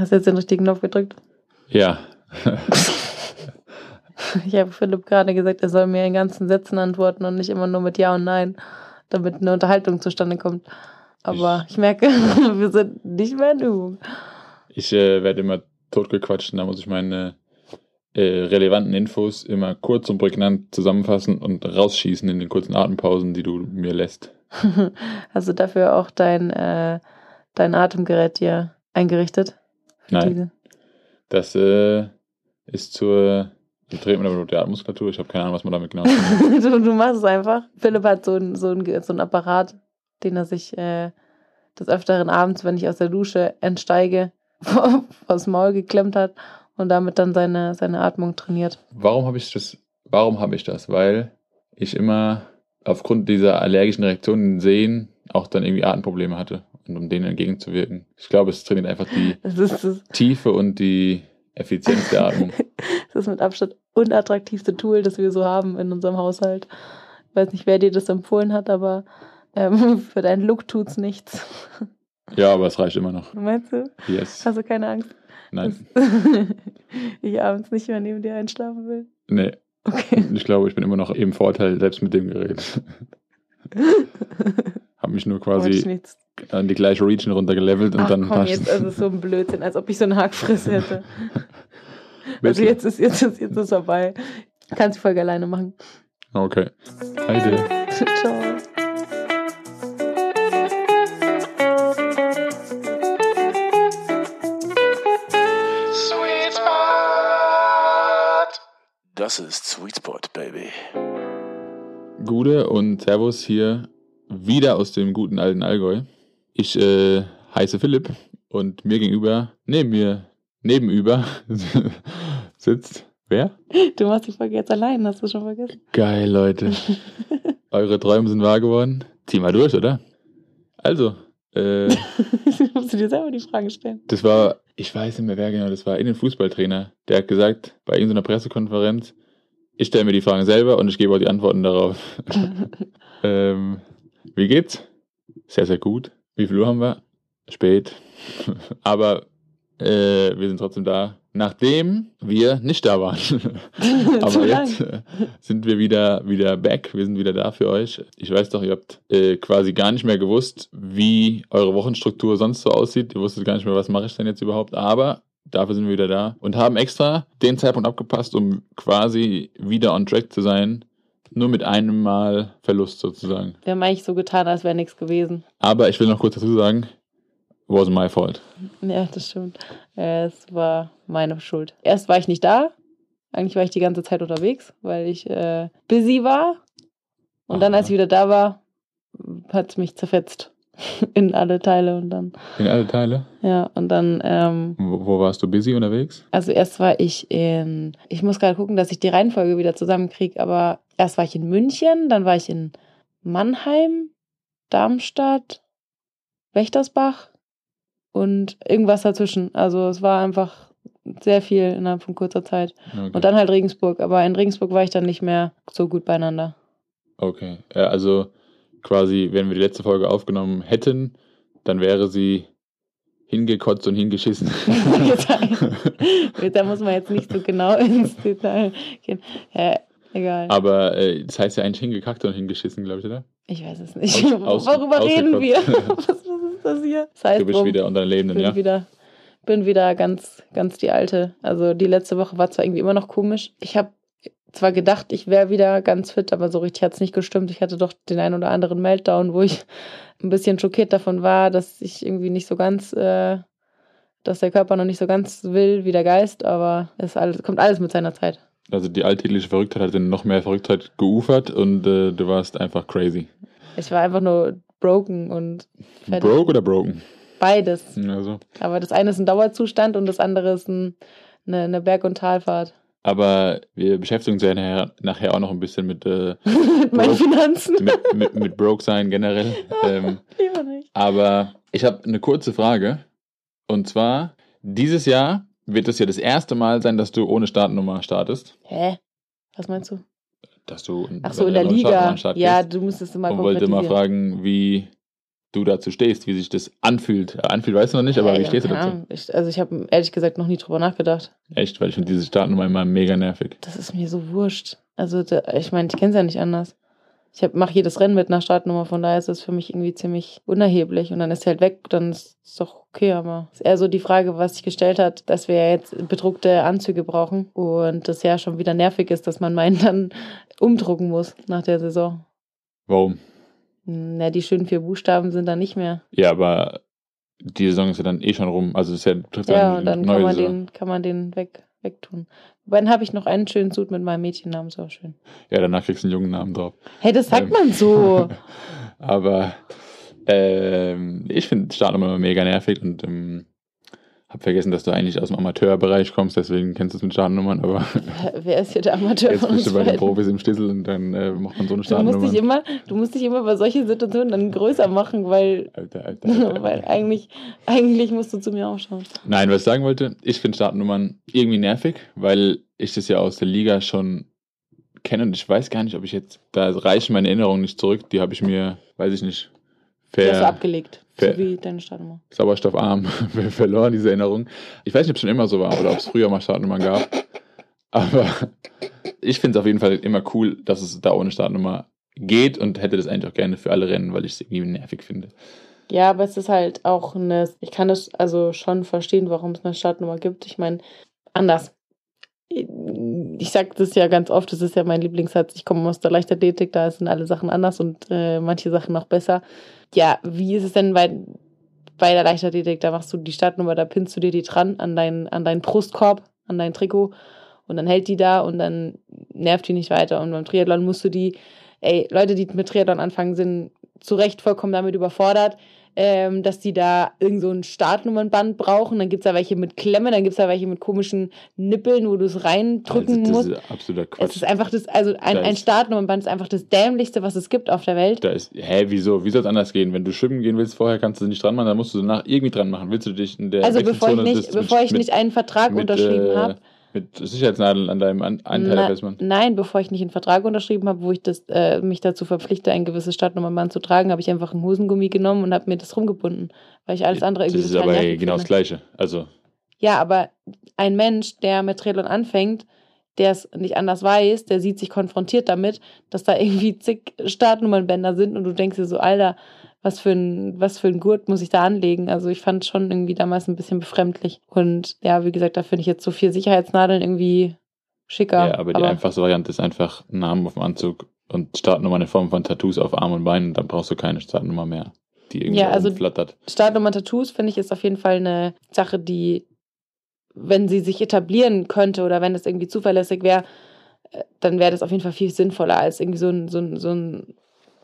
Hast du jetzt den richtigen Knopf gedrückt? Ja. Ich habe Philipp gerade gesagt, er soll mir in ganzen Sätzen antworten und nicht immer nur mit Ja und Nein, damit eine Unterhaltung zustande kommt. Aber ich, merke, wir sind nicht mehr in Übung. Ich äh, werde immer totgequatscht und da muss ich meine äh, relevanten Infos immer kurz und prägnant zusammenfassen und rausschießen in den kurzen Atempausen, die du mir lässt. Hast du dafür auch dein, äh, dein Atemgerät dir eingerichtet? Nein. Diese? Das äh, ist zur Betreten der Blutartmuskulatur. Ich habe keine Ahnung, was man damit genau tut. du, du machst es einfach. Philipp hat so einen so ein, so ein Apparat, den er sich äh, des Öfteren abends, wenn ich aus der Dusche entsteige, vors Maul geklemmt hat und damit dann seine, seine Atmung trainiert. Warum habe ich das? Warum habe ich das? Weil ich immer aufgrund dieser allergischen Reaktionen in Sehen auch dann irgendwie Atemprobleme hatte und um denen entgegenzuwirken. Ich glaube, es trainiert einfach die Das das, Tiefe und die Effizienz der Atmung. das ist mit Abstand unattraktivste Tool, das wir so haben in unserem Haushalt. Ich weiß nicht, wer dir das empfohlen hat, aber ähm, für deinen Look tut's nichts. Ja, aber es reicht immer noch. Meinst du? Yes. Hast du keine Angst, Nein. ich abends nicht mehr neben dir einschlafen will? Nee. Okay. Ich glaube, ich bin immer noch im Vorteil, selbst mit dem Gerät. Habe mich nur quasi an die gleiche Region runtergelevelt und Ach dann komm, jetzt ist es so ein Blödsinn, als ob ich so eine Hackfresse hätte. Also jetzt ist jetzt ist jetzt ist vorbei. Kannst die Folge alleine machen. Okay. Heide. Ciao. Sweet Spot. Das ist Sweet Spot, Baby. Gude und Servus hier wieder aus dem guten alten Allgäu. Ich äh, heiße Philipp und mir gegenüber, neben mir, nebenüber sitzt wer? Du machst die Folge jetzt allein, hast du schon vergessen? Geil, Leute. Eure Träume sind wahr geworden. Zieh mal durch, oder? Also, äh, du musst dir selber die Fragen stellen. das war, ich weiß nicht mehr wer genau, das war in den Fußballtrainer. Der hat gesagt, bei irgendeiner Pressekonferenz, ich stelle mir die Fragen selber und ich gebe auch die Antworten darauf. ähm, wie geht's? Sehr, sehr gut. Wie viel Uhr haben wir? Spät. Aber äh, wir sind trotzdem da, nachdem wir nicht da waren. Aber jetzt äh, sind wir wieder, wieder back. Wir sind wieder da für euch. Ich weiß doch, ihr habt äh, quasi gar nicht mehr gewusst, wie eure Wochenstruktur sonst so aussieht. Ihr wusstet gar nicht mehr, was mache ich denn jetzt überhaupt. Aber dafür sind wir wieder da und haben extra den Zeitpunkt abgepasst, um quasi wieder on track zu sein. Nur mit einem Mal Verlust sozusagen. Wir haben eigentlich so getan, als wäre nichts gewesen. Aber ich will noch kurz dazu sagen, wasn't my fault. Ja, das stimmt. Es war meine Schuld. Erst war ich nicht da. Eigentlich war ich die ganze Zeit unterwegs, weil ich äh, busy war. Und dann, Aha. als ich wieder da war, hat es mich zerfetzt in alle Teile. Und dann, In alle Teile. ja, und dann, ähm, Wo, wo warst du busy unterwegs? also erst war ich in, ich muss gerade gucken, dass ich die Reihenfolge wieder zusammenkriege, aber erst war ich in München, dann war ich in Mannheim, Darmstadt, Wächtersbach und irgendwas dazwischen. Also es war einfach sehr viel innerhalb von kurzer Zeit. Okay. Und dann halt Regensburg, aber in Regensburg war ich dann nicht mehr so gut beieinander. okay. Ja, also quasi, wenn wir die letzte Folge aufgenommen hätten, dann wäre sie hingekotzt und hingeschissen. da muss man jetzt nicht so genau ins Detail gehen. Ja, egal. Aber äh, das heißt ja eigentlich hingekackt und hingeschissen, glaube ich, oder? Ich weiß es nicht. Aus- Worüber reden wir? was, was ist das hier? Das heißt, Du bist drum, wieder unter den Lebenden, bin ja? wieder bin wieder ganz ganz die alte. Also die letzte Woche war zwar irgendwie immer noch komisch. Ich habe zwar gedacht, ich wäre wieder ganz fit, aber so richtig hat es nicht gestimmt. Ich hatte doch den einen oder anderen Meltdown, wo ich ein bisschen schockiert davon war, dass ich irgendwie nicht so ganz, äh, dass der Körper noch nicht so ganz will wie der Geist, aber es alles, kommt alles mit seiner Zeit. Also die alltägliche Verrücktheit hat dann noch mehr Verrücktheit geufert und äh, du warst einfach crazy. Ich war einfach nur broken und fertig. Broke oder broken? beides. Also. Aber das eine ist ein Dauerzustand und das andere ist ein, eine, eine Berg- und Talfahrt. Aber wir beschäftigen uns ja nachher, nachher auch noch ein bisschen mit, äh, mit meinen Broke. Finanzen. mit, mit, mit Broke sein generell. Ähm, Lieber nicht. aber ich habe eine kurze Frage. Und zwar, dieses Jahr wird es ja das erste Mal sein, dass du ohne Startnummer startest. Hä? Was meinst du? Dass du Ach so, in der Liga. Ja, du müsstest immer Und wollte mal fragen, wie du dazu stehst, wie sich das anfühlt. Äh, Anfühlt weißt du noch nicht, aber wie Äh, stehst du dazu? Ahnung. Ich, also ich habe ehrlich gesagt noch nie drüber nachgedacht. Echt, weil ich finde diese Startnummer immer mega nervig. Das ist mir so wurscht. Also da, ich meine, ich kenne es ja nicht anders. Ich mache jedes Rennen mit einer Startnummer, von daher ist es für mich irgendwie ziemlich unerheblich. Und dann ist sie halt weg, dann ist es doch okay. Aber es ist eher so die Frage, was sich gestellt hat, dass wir ja jetzt bedruckte Anzüge brauchen und das ja schon wieder nervig ist, dass man meinen dann umdrucken muss nach der Saison. Warum? Na, die schönen vier Buchstaben sind dann nicht mehr. Ja, aber die Saison ist ja dann eh schon rum. Also es ist ja, trifft Ja, und dann kann man Saison. den, kann man den weg, wegtun. Dann habe ich noch einen schönen Suit mit meinem Mädchennamen, ist auch schön. Ja, danach kriegst du einen jungen Namen drauf. Hey, das sagt Ähm. man so. Aber ähm, ich finde Startnummer immer mega nervig und ähm, habe vergessen, dass du eigentlich aus dem Amateurbereich kommst, deswegen kennst du es mit Startnummern, aber Wer ist hier der Amateur jetzt von bist du bei den? Profis im Schlüssel und dann äh, macht man so eine Du musst, dich Startnummer. immer, du musst dich immer bei solchen Situationen dann größer machen, weil, Alter, Alter, Alter. weil eigentlich, eigentlich musst du zu mir aufschauen. Nein, was ich sagen wollte, ich finde Startnummern irgendwie nervig, weil ich das ja aus der Liga schon kenne und ich weiß gar nicht, ob ich jetzt, da reichen meine Erinnerungen nicht zurück, die habe ich mir, weiß ich nicht, Die hast du ver, abgelegt. So wie deine Startnummer. sauerstoffarm verloren, diese Erinnerung. Ich weiß nicht, ob es schon immer so war oder ob es früher mal Startnummern gab, aber ich finde es auf jeden Fall immer cool, dass es da ohne Startnummer geht und hätte das eigentlich auch gerne für alle Rennen, weil ich es irgendwie nervig finde. Ja, aber es ist halt auch eine, ich kann das also schon verstehen, warum es eine Startnummer gibt. Ich meine, anders. Ich sage das ja ganz oft, das ist ja mein Lieblingssatz, ich komme aus der Leichtathletik, da sind alle Sachen anders und äh, manche Sachen noch besser. Ja, wie ist es denn bei, bei der Leichtathletik? Da machst du die Startnummer, da pinnst du dir die dran an, dein, an deinen Brustkorb, an dein Trikot und dann hält die da und dann nervt die nicht weiter. Und beim Triathlon musst du die, ey, Leute, die mit Triathlon anfangen, sind zu Recht vollkommen damit überfordert, ähm, dass die da irgend so ein Startnummernband brauchen. Dann gibt es da welche mit Klemme, dann gibt es da welche mit komischen Nippeln, wo du es reindrücken Also, das musst. ist absoluter Es Quatsch. ist einfach das, also ein, Da ein Startnummernband ist einfach das dämlichste, was es gibt auf der Welt. Da ist, hä, wieso? Wie soll es anders gehen? Wenn du schwimmen gehen willst vorher, kannst du nicht dran machen, dann musst du danach irgendwie dran machen. Willst du dich in der Also bevor ich nicht, des- mit- bevor ich nicht einen Vertrag mit, unterschrieben äh, habe. Mit Sicherheitsnadeln an deinem an Einteiler Na, festmachen. nein, bevor ich nicht einen Vertrag unterschrieben habe, wo ich das, äh, mich dazu verpflichte, ein gewisses Startnummernband zu tragen, habe ich einfach ein Hosengummi genommen und habe mir das rumgebunden, weil ich alles andere Das irgendwie ist total aber nervig genau das finde. Gleiche. Also, Ja, aber ein Mensch, der mit Triathlon anfängt, der es nicht anders weiß, der sieht sich konfrontiert damit, dass da irgendwie zig Startnummernbänder sind und du denkst dir so, Alter, was für ein, was für ein Gurt muss ich da anlegen? Also ich fand schon irgendwie damals ein bisschen befremdlich. Und ja, wie gesagt, da finde ich jetzt so viel Sicherheitsnadeln irgendwie schicker. ja, aber die einfachste Variante ist einfach Namen auf dem Anzug und Startnummer in Form von Tattoos auf Arm und Beinen, dann brauchst du keine Startnummer mehr, die irgendwie Ja, also- flattert. Startnummern-Tattoos finde ich ist auf jeden Fall eine Sache, die, wenn sie sich etablieren könnte oder wenn das irgendwie zuverlässig wäre, äh, dann wäre das auf jeden Fall viel sinnvoller als irgendwie so ein, so ein, so ein,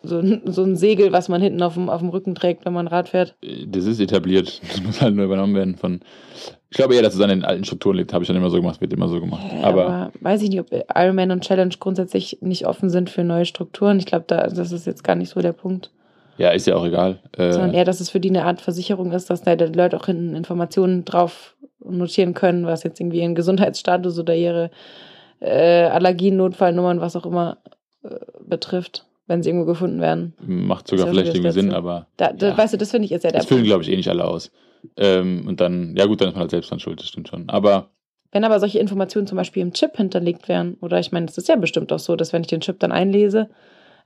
so ein, so ein Segel, was man hinten auf dem, auf dem Rücken trägt, wenn man Rad fährt. Das ist etabliert, das muss halt nur übernommen werden von. Ich glaube eher, dass es an den alten Strukturen liegt, habe ich dann immer so gemacht, wird immer so gemacht. Ja, aber weiß ich nicht, ob Ironman und Challenge grundsätzlich nicht offen sind für neue Strukturen. Ich glaube, da, das ist jetzt gar nicht so der Punkt. ja, ist ja auch egal. sondern Äh, eher, dass es für die eine Art Versicherung ist, dass da die Leute auch hinten Informationen drauf notieren können, was jetzt irgendwie ihren Gesundheitsstatus oder ihre äh, Allergien, Notfallnummern, was auch immer äh, betrifft, wenn sie irgendwo gefunden werden. macht sogar vielleicht das irgendwie Sinn, aber Da, da, Ja. Weißt du, das finde ich ja der das füllen, glaube ich, eh nicht alle aus. Ähm, und dann, ja gut, dann ist man halt selbst dran schuld, das stimmt schon. Aber Wenn aber solche Informationen zum Beispiel im Chip hinterlegt wären, oder ich meine, es ist ja bestimmt auch so, dass wenn ich den Chip dann einlese,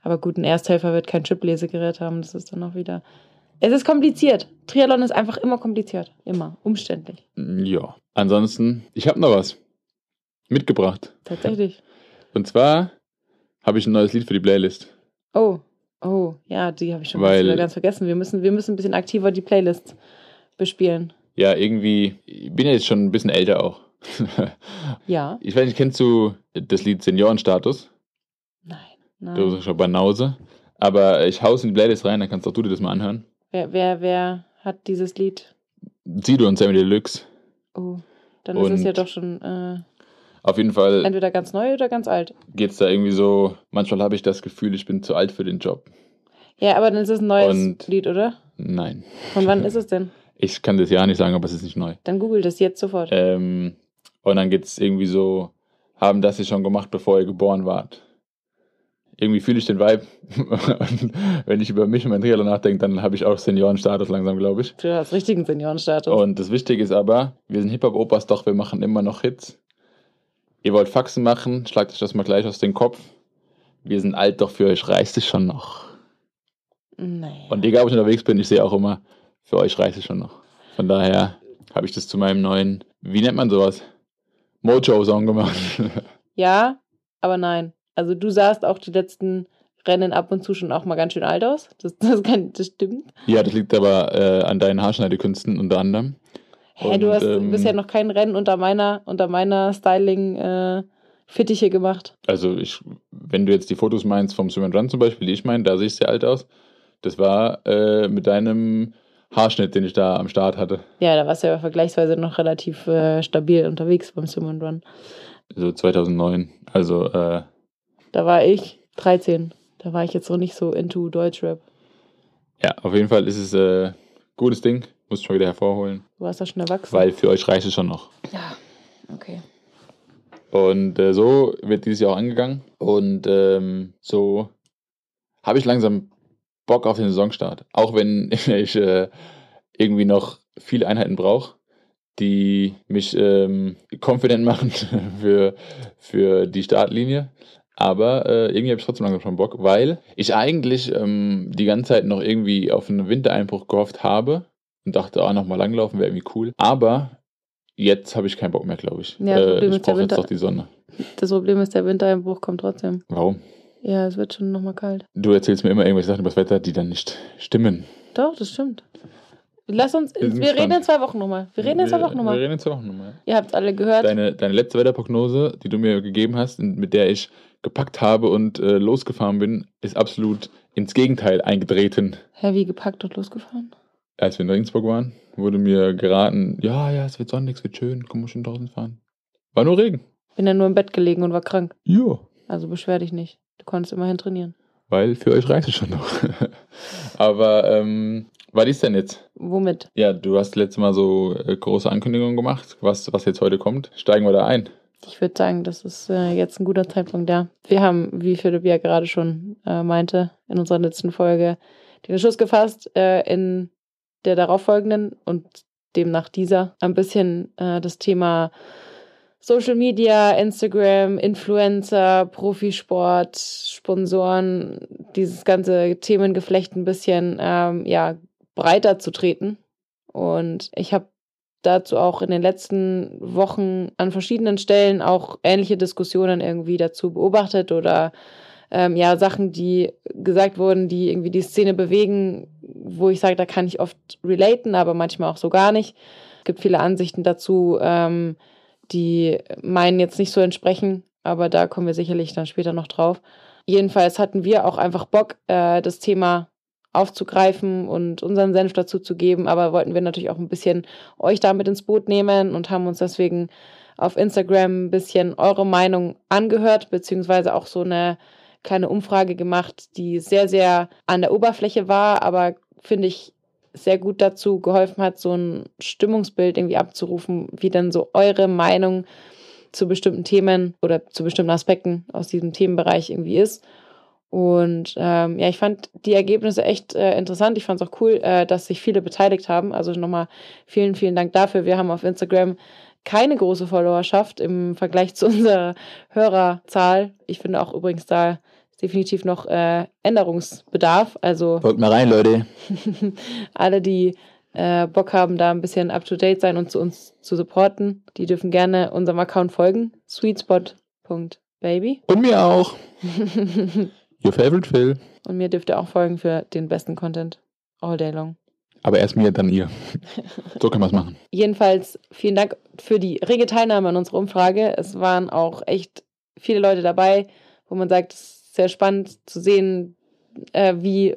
aber gut, ein Ersthelfer wird kein Chip-Lesegerät haben, das ist dann auch wieder. Es ist kompliziert. Triathlon ist einfach immer kompliziert. Immer. Umständlich. ja, ansonsten, ich habe noch was mitgebracht. Tatsächlich. Und zwar habe ich ein neues Lied für die Playlist. Oh, oh, ja, die habe ich schon Weil- ganz, vergessen. Wir müssen, wir müssen ein bisschen aktiver die Playlist bespielen. Ja, irgendwie, ich bin ja jetzt schon ein bisschen älter auch. Ja. ich weiß nicht, kennst du das Lied Seniorenstatus? Nein. Du Nein. bist schon Banause. Aber ich hau's in die Playlist rein, dann kannst auch du dir das mal anhören. Wer, wer, wer hat dieses Lied? Sido und Sammy Deluxe. Oh, dann ist es Und- ja doch schon äh, Auf jeden Fall entweder ganz neu oder ganz alt. geht's da irgendwie so, manchmal habe ich das Gefühl, ich bin zu alt für den Job. Ja, aber dann ist es ein neues Und- Lied, oder? Nein. Von wann ist es denn? Ich kann das ja nicht sagen, aber es ist nicht neu. Dann googelt es jetzt sofort. Ähm, und dann geht's irgendwie so, haben das sie schon gemacht, bevor ihr geboren wart. irgendwie fühle ich den Vibe. und wenn ich über mich und mein Triathlon nachdenke, dann habe ich auch Seniorenstatus langsam, glaube ich. Du hast richtigen Seniorenstatus. Und das Wichtige ist aber, wir sind Hip-Hop-Opas, doch wir machen immer noch Hits. Ihr wollt Faxen machen, schlagt euch das mal gleich aus dem Kopf. Wir sind alt, doch für euch reißt es schon noch. naja. Und egal, ob ich unterwegs bin, ich sehe auch immer, für euch reicht es schon noch. Von daher habe ich das zu meinem neuen, wie nennt man sowas? Mojo-Song gemacht. Ja, aber nein. Also du sahst auch die letzten Rennen ab und zu schon auch mal ganz schön alt aus. Das, das, kann, das stimmt. ja, das liegt aber äh, an deinen Haarschneidekünsten unter anderem. Hä, du hast ähm, bisher noch kein Rennen unter meiner, unter meiner Styling äh, Fittiche gemacht. Also ich, wenn du jetzt die Fotos meinst vom Swim and Run zum Beispiel, die ich meine, da sehe ich sehr alt aus. Das war äh, mit deinem Haarschnitt, den ich da am Start hatte. Ja, da warst du ja vergleichsweise noch relativ äh, stabil unterwegs beim Swim and Run. So 2009. Also äh, Da war ich 13. Da war ich jetzt noch nicht so into Deutschrap. ja, auf jeden Fall ist es äh, gutes Ding. Muss ich mal wieder hervorholen. Du warst da schon erwachsen. Weil für euch reicht es schon noch. ja, okay. Und äh, so wird dieses Jahr auch angegangen. Und ähm, so habe ich langsam Bock auf den Saisonstart. Auch wenn ich äh, irgendwie noch viele Einheiten brauche, die mich ähm, confident machen für, für die Startlinie. Aber äh, irgendwie habe ich trotzdem langsam schon Bock, weil ich eigentlich ähm, die ganze Zeit noch irgendwie auf einen Wintereinbruch gehofft habe und dachte, ah, nochmal langlaufen wäre irgendwie cool. Aber jetzt habe ich keinen Bock mehr, glaube ich. Ja, das äh, Problem ich ist, der brauche jetzt Winter- doch die Sonne. Das Problem ist, der Wintereinbruch kommt trotzdem. Warum? Ja, es wird schon nochmal kalt. Du erzählst mir immer irgendwelche Sachen über das Wetter, die dann nicht stimmen. Doch, das stimmt. Lass uns, Wir wir reden in zwei Wochen nochmal. Wir reden in zwei Wochen Wir nochmal. reden in zwei Wochen nochmal. Ihr habt alle gehört. Deine, deine letzte Wetterprognose, die du mir gegeben hast, und mit der ich gepackt habe und äh, losgefahren bin, ist absolut ins Gegenteil eingetreten. Hä, wie gepackt und losgefahren? Als wir in Regensburg waren, wurde mir geraten, ja, ja, es wird sonnig, es wird schön, komm mal schön draußen fahren. War nur Regen. Bin ja nur im Bett gelegen und war krank. Ja. Also beschwer dich nicht. Du konntest immerhin trainieren. Weil für euch reicht es schon noch. Aber ähm, was ist denn jetzt? Womit? Ja, du hast letztes Mal so äh, große Ankündigungen gemacht, was, was jetzt heute kommt. Steigen wir da ein. Ich würde sagen, das ist äh, jetzt ein guter Zeitpunkt, ja. Wir haben, wie Philipp ja gerade schon äh, meinte, in unserer letzten Folge den Entschluss gefasst, äh, in der darauffolgenden und demnach dieser ein bisschen äh, das Thema Social Media, Instagram, Influencer, Profisport, Sponsoren, dieses ganze Themengeflecht ein bisschen ähm, ja, breiter zu treten. Und ich habe dazu auch in den letzten Wochen an verschiedenen Stellen auch ähnliche Diskussionen irgendwie dazu beobachtet oder ähm, ja, Sachen, die gesagt wurden, die irgendwie die Szene bewegen, wo ich sage, da kann ich oft relaten, aber manchmal auch so gar nicht. Es gibt viele Ansichten dazu, ähm, die meinen jetzt nicht so entsprechen, aber da kommen wir sicherlich dann später noch drauf. Jedenfalls hatten wir auch einfach Bock, äh, das Thema aufzugreifen und unseren Senf dazu zu geben, aber wollten wir natürlich auch ein bisschen euch da mit ins Boot nehmen und haben uns deswegen auf Instagram ein bisschen eure Meinung angehört, beziehungsweise auch so eine kleine Umfrage gemacht, die sehr, sehr an der Oberfläche war, aber finde ich sehr gut dazu geholfen hat, so ein Stimmungsbild irgendwie abzurufen, wie dann so eure Meinung zu bestimmten Themen oder zu bestimmten Aspekten aus diesem Themenbereich irgendwie ist. Und ähm, ja, ich fand die Ergebnisse echt äh, interessant. Ich fand es auch cool, äh, dass sich viele beteiligt haben. Also nochmal vielen, vielen Dank dafür. Wir haben auf Instagram keine große Followerschaft im Vergleich zu unserer Hörerzahl. Ich finde auch übrigens da definitiv noch äh, Änderungsbedarf. Also Folgt mal rein, Leute. alle, die äh, Bock haben, da ein bisschen up to date sein und zu uns zu supporten, die dürfen gerne unserem Account folgen. sweetspot.baby. Und mir auch. Your favorite Phil. Und mir dürft ihr auch folgen für den besten Content all day long. Aber erst mir, dann ihr. So kann man es machen. Jedenfalls vielen Dank für die rege Teilnahme an unserer Umfrage. Es waren auch echt viele Leute dabei, wo man sagt, es sehr spannend zu sehen, äh, wie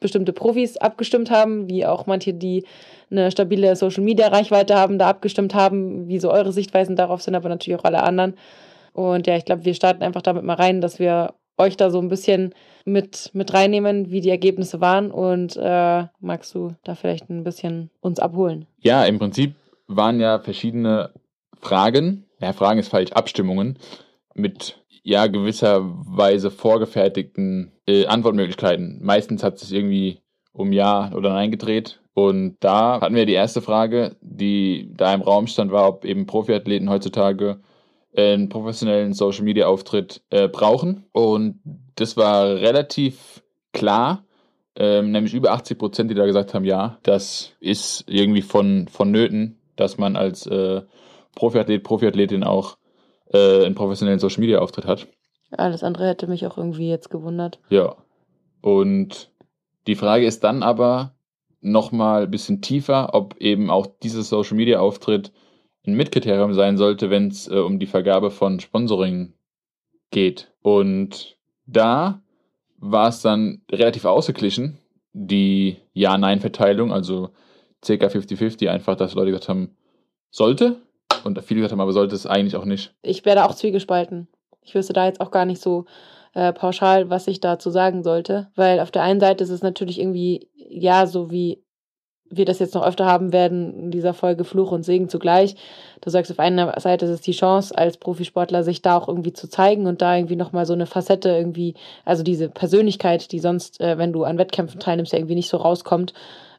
bestimmte Profis abgestimmt haben, wie auch manche, die eine stabile Social-Media-Reichweite haben, da abgestimmt haben, wie so eure Sichtweisen darauf sind, aber natürlich auch alle anderen. Und ja, ich glaube, wir starten einfach damit mal rein, dass wir euch da so ein bisschen mit, mit reinnehmen, wie die Ergebnisse waren. Und äh, magst du da vielleicht ein bisschen uns abholen? Ja, im Prinzip waren ja verschiedene Fragen, ja, Fragen ist falsch, Abstimmungen mit ja gewisserweise vorgefertigten äh, Antwortmöglichkeiten. Meistens hat es sich irgendwie um Ja oder Nein gedreht. Und da hatten wir die erste Frage, die da im Raum stand, war, ob eben Profiathleten heutzutage einen professionellen Social Media Auftritt äh, brauchen. Und das war relativ klar, ähm, nämlich über 80 Prozent, die da gesagt haben, ja, das ist irgendwie von, vonnöten, dass man als äh, Profiathlet, Profiathletin auch äh, einen professionellen Social Media Auftritt hat. Alles andere hätte mich auch irgendwie jetzt gewundert. Ja. Und die Frage ist dann aber nochmal ein bisschen tiefer, ob eben auch dieser Social Media Auftritt ein Mitkriterium sein sollte, wenn es äh, um die Vergabe von Sponsoring geht. Und da war es dann relativ ausgeglichen, die Ja-Nein-Verteilung, also ca. 50-50, einfach, dass Leute gesagt haben, sollte. Und viele gesagt haben, aber sollte es eigentlich auch nicht. Ich werde auch zwiegespalten. Ich wüsste da jetzt auch gar nicht so äh, pauschal, was ich dazu sagen sollte. Weil auf der einen Seite ist es natürlich irgendwie, ja, so wie wir das jetzt noch öfter haben werden in dieser Folge Fluch und Segen zugleich. Du sagst, auf einer Seite ist es die Chance, als Profisportler sich da auch irgendwie zu zeigen und da irgendwie nochmal so eine Facette irgendwie, also diese Persönlichkeit, die sonst, äh, wenn du an Wettkämpfen teilnimmst, ja irgendwie nicht so rauskommt,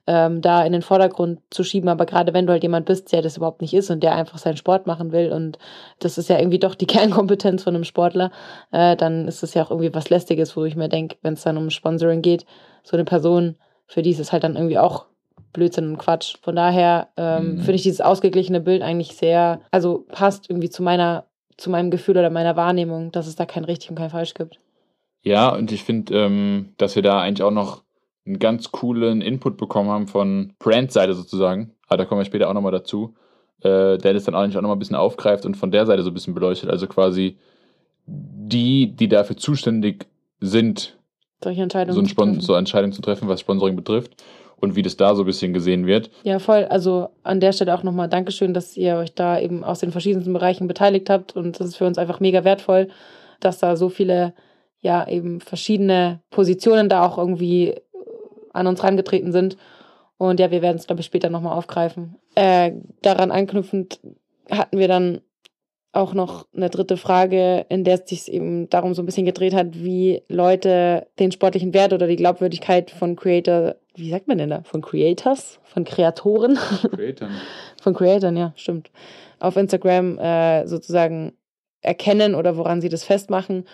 ähm, da in den Vordergrund zu schieben. Aber gerade wenn du halt jemand bist, der das überhaupt nicht ist und der einfach seinen Sport machen will und das ist ja irgendwie doch die Kernkompetenz von einem Sportler, äh, dann ist es ja auch irgendwie was Lästiges, wo ich mir denke, wenn es dann um Sponsoring geht, so eine Person, für die ist es halt dann irgendwie auch Blödsinn und Quatsch. Von daher ähm, mhm. finde ich dieses ausgeglichene Bild eigentlich sehr, also passt irgendwie zu meiner, zu meinem Gefühl oder meiner Wahrnehmung, dass es da kein richtig und kein falsch gibt. Ja, und ich finde, ähm, dass wir da eigentlich auch noch einen ganz coolen Input bekommen haben von Brand-Seite sozusagen. Aber da kommen wir später auch nochmal dazu. Äh, der das dann eigentlich auch nochmal ein bisschen aufgreift und von der Seite so ein bisschen beleuchtet. Also quasi die, die dafür zuständig sind, solche Entscheidungen, so, ein Spon so Entscheidungen zu treffen, was Sponsoring betrifft und wie das da so ein bisschen gesehen wird. Ja, voll. Also an der Stelle auch nochmal Dankeschön, dass ihr euch da eben aus den verschiedensten Bereichen beteiligt habt. Und das ist für uns einfach mega wertvoll, dass da so viele, ja, eben verschiedene Positionen da auch irgendwie an uns rangetreten sind. Und ja, wir werden es, glaube ich, später nochmal aufgreifen. Äh, daran anknüpfend hatten wir dann auch noch eine dritte Frage, in der es sich eben darum so ein bisschen gedreht hat, wie Leute den sportlichen Wert oder die Glaubwürdigkeit von Creator, wie sagt man denn da? Von Creators? Von Kreatoren? Creatoren. von Creatoren, ja, stimmt. Auf Instagram äh, sozusagen erkennen oder woran sie das festmachen.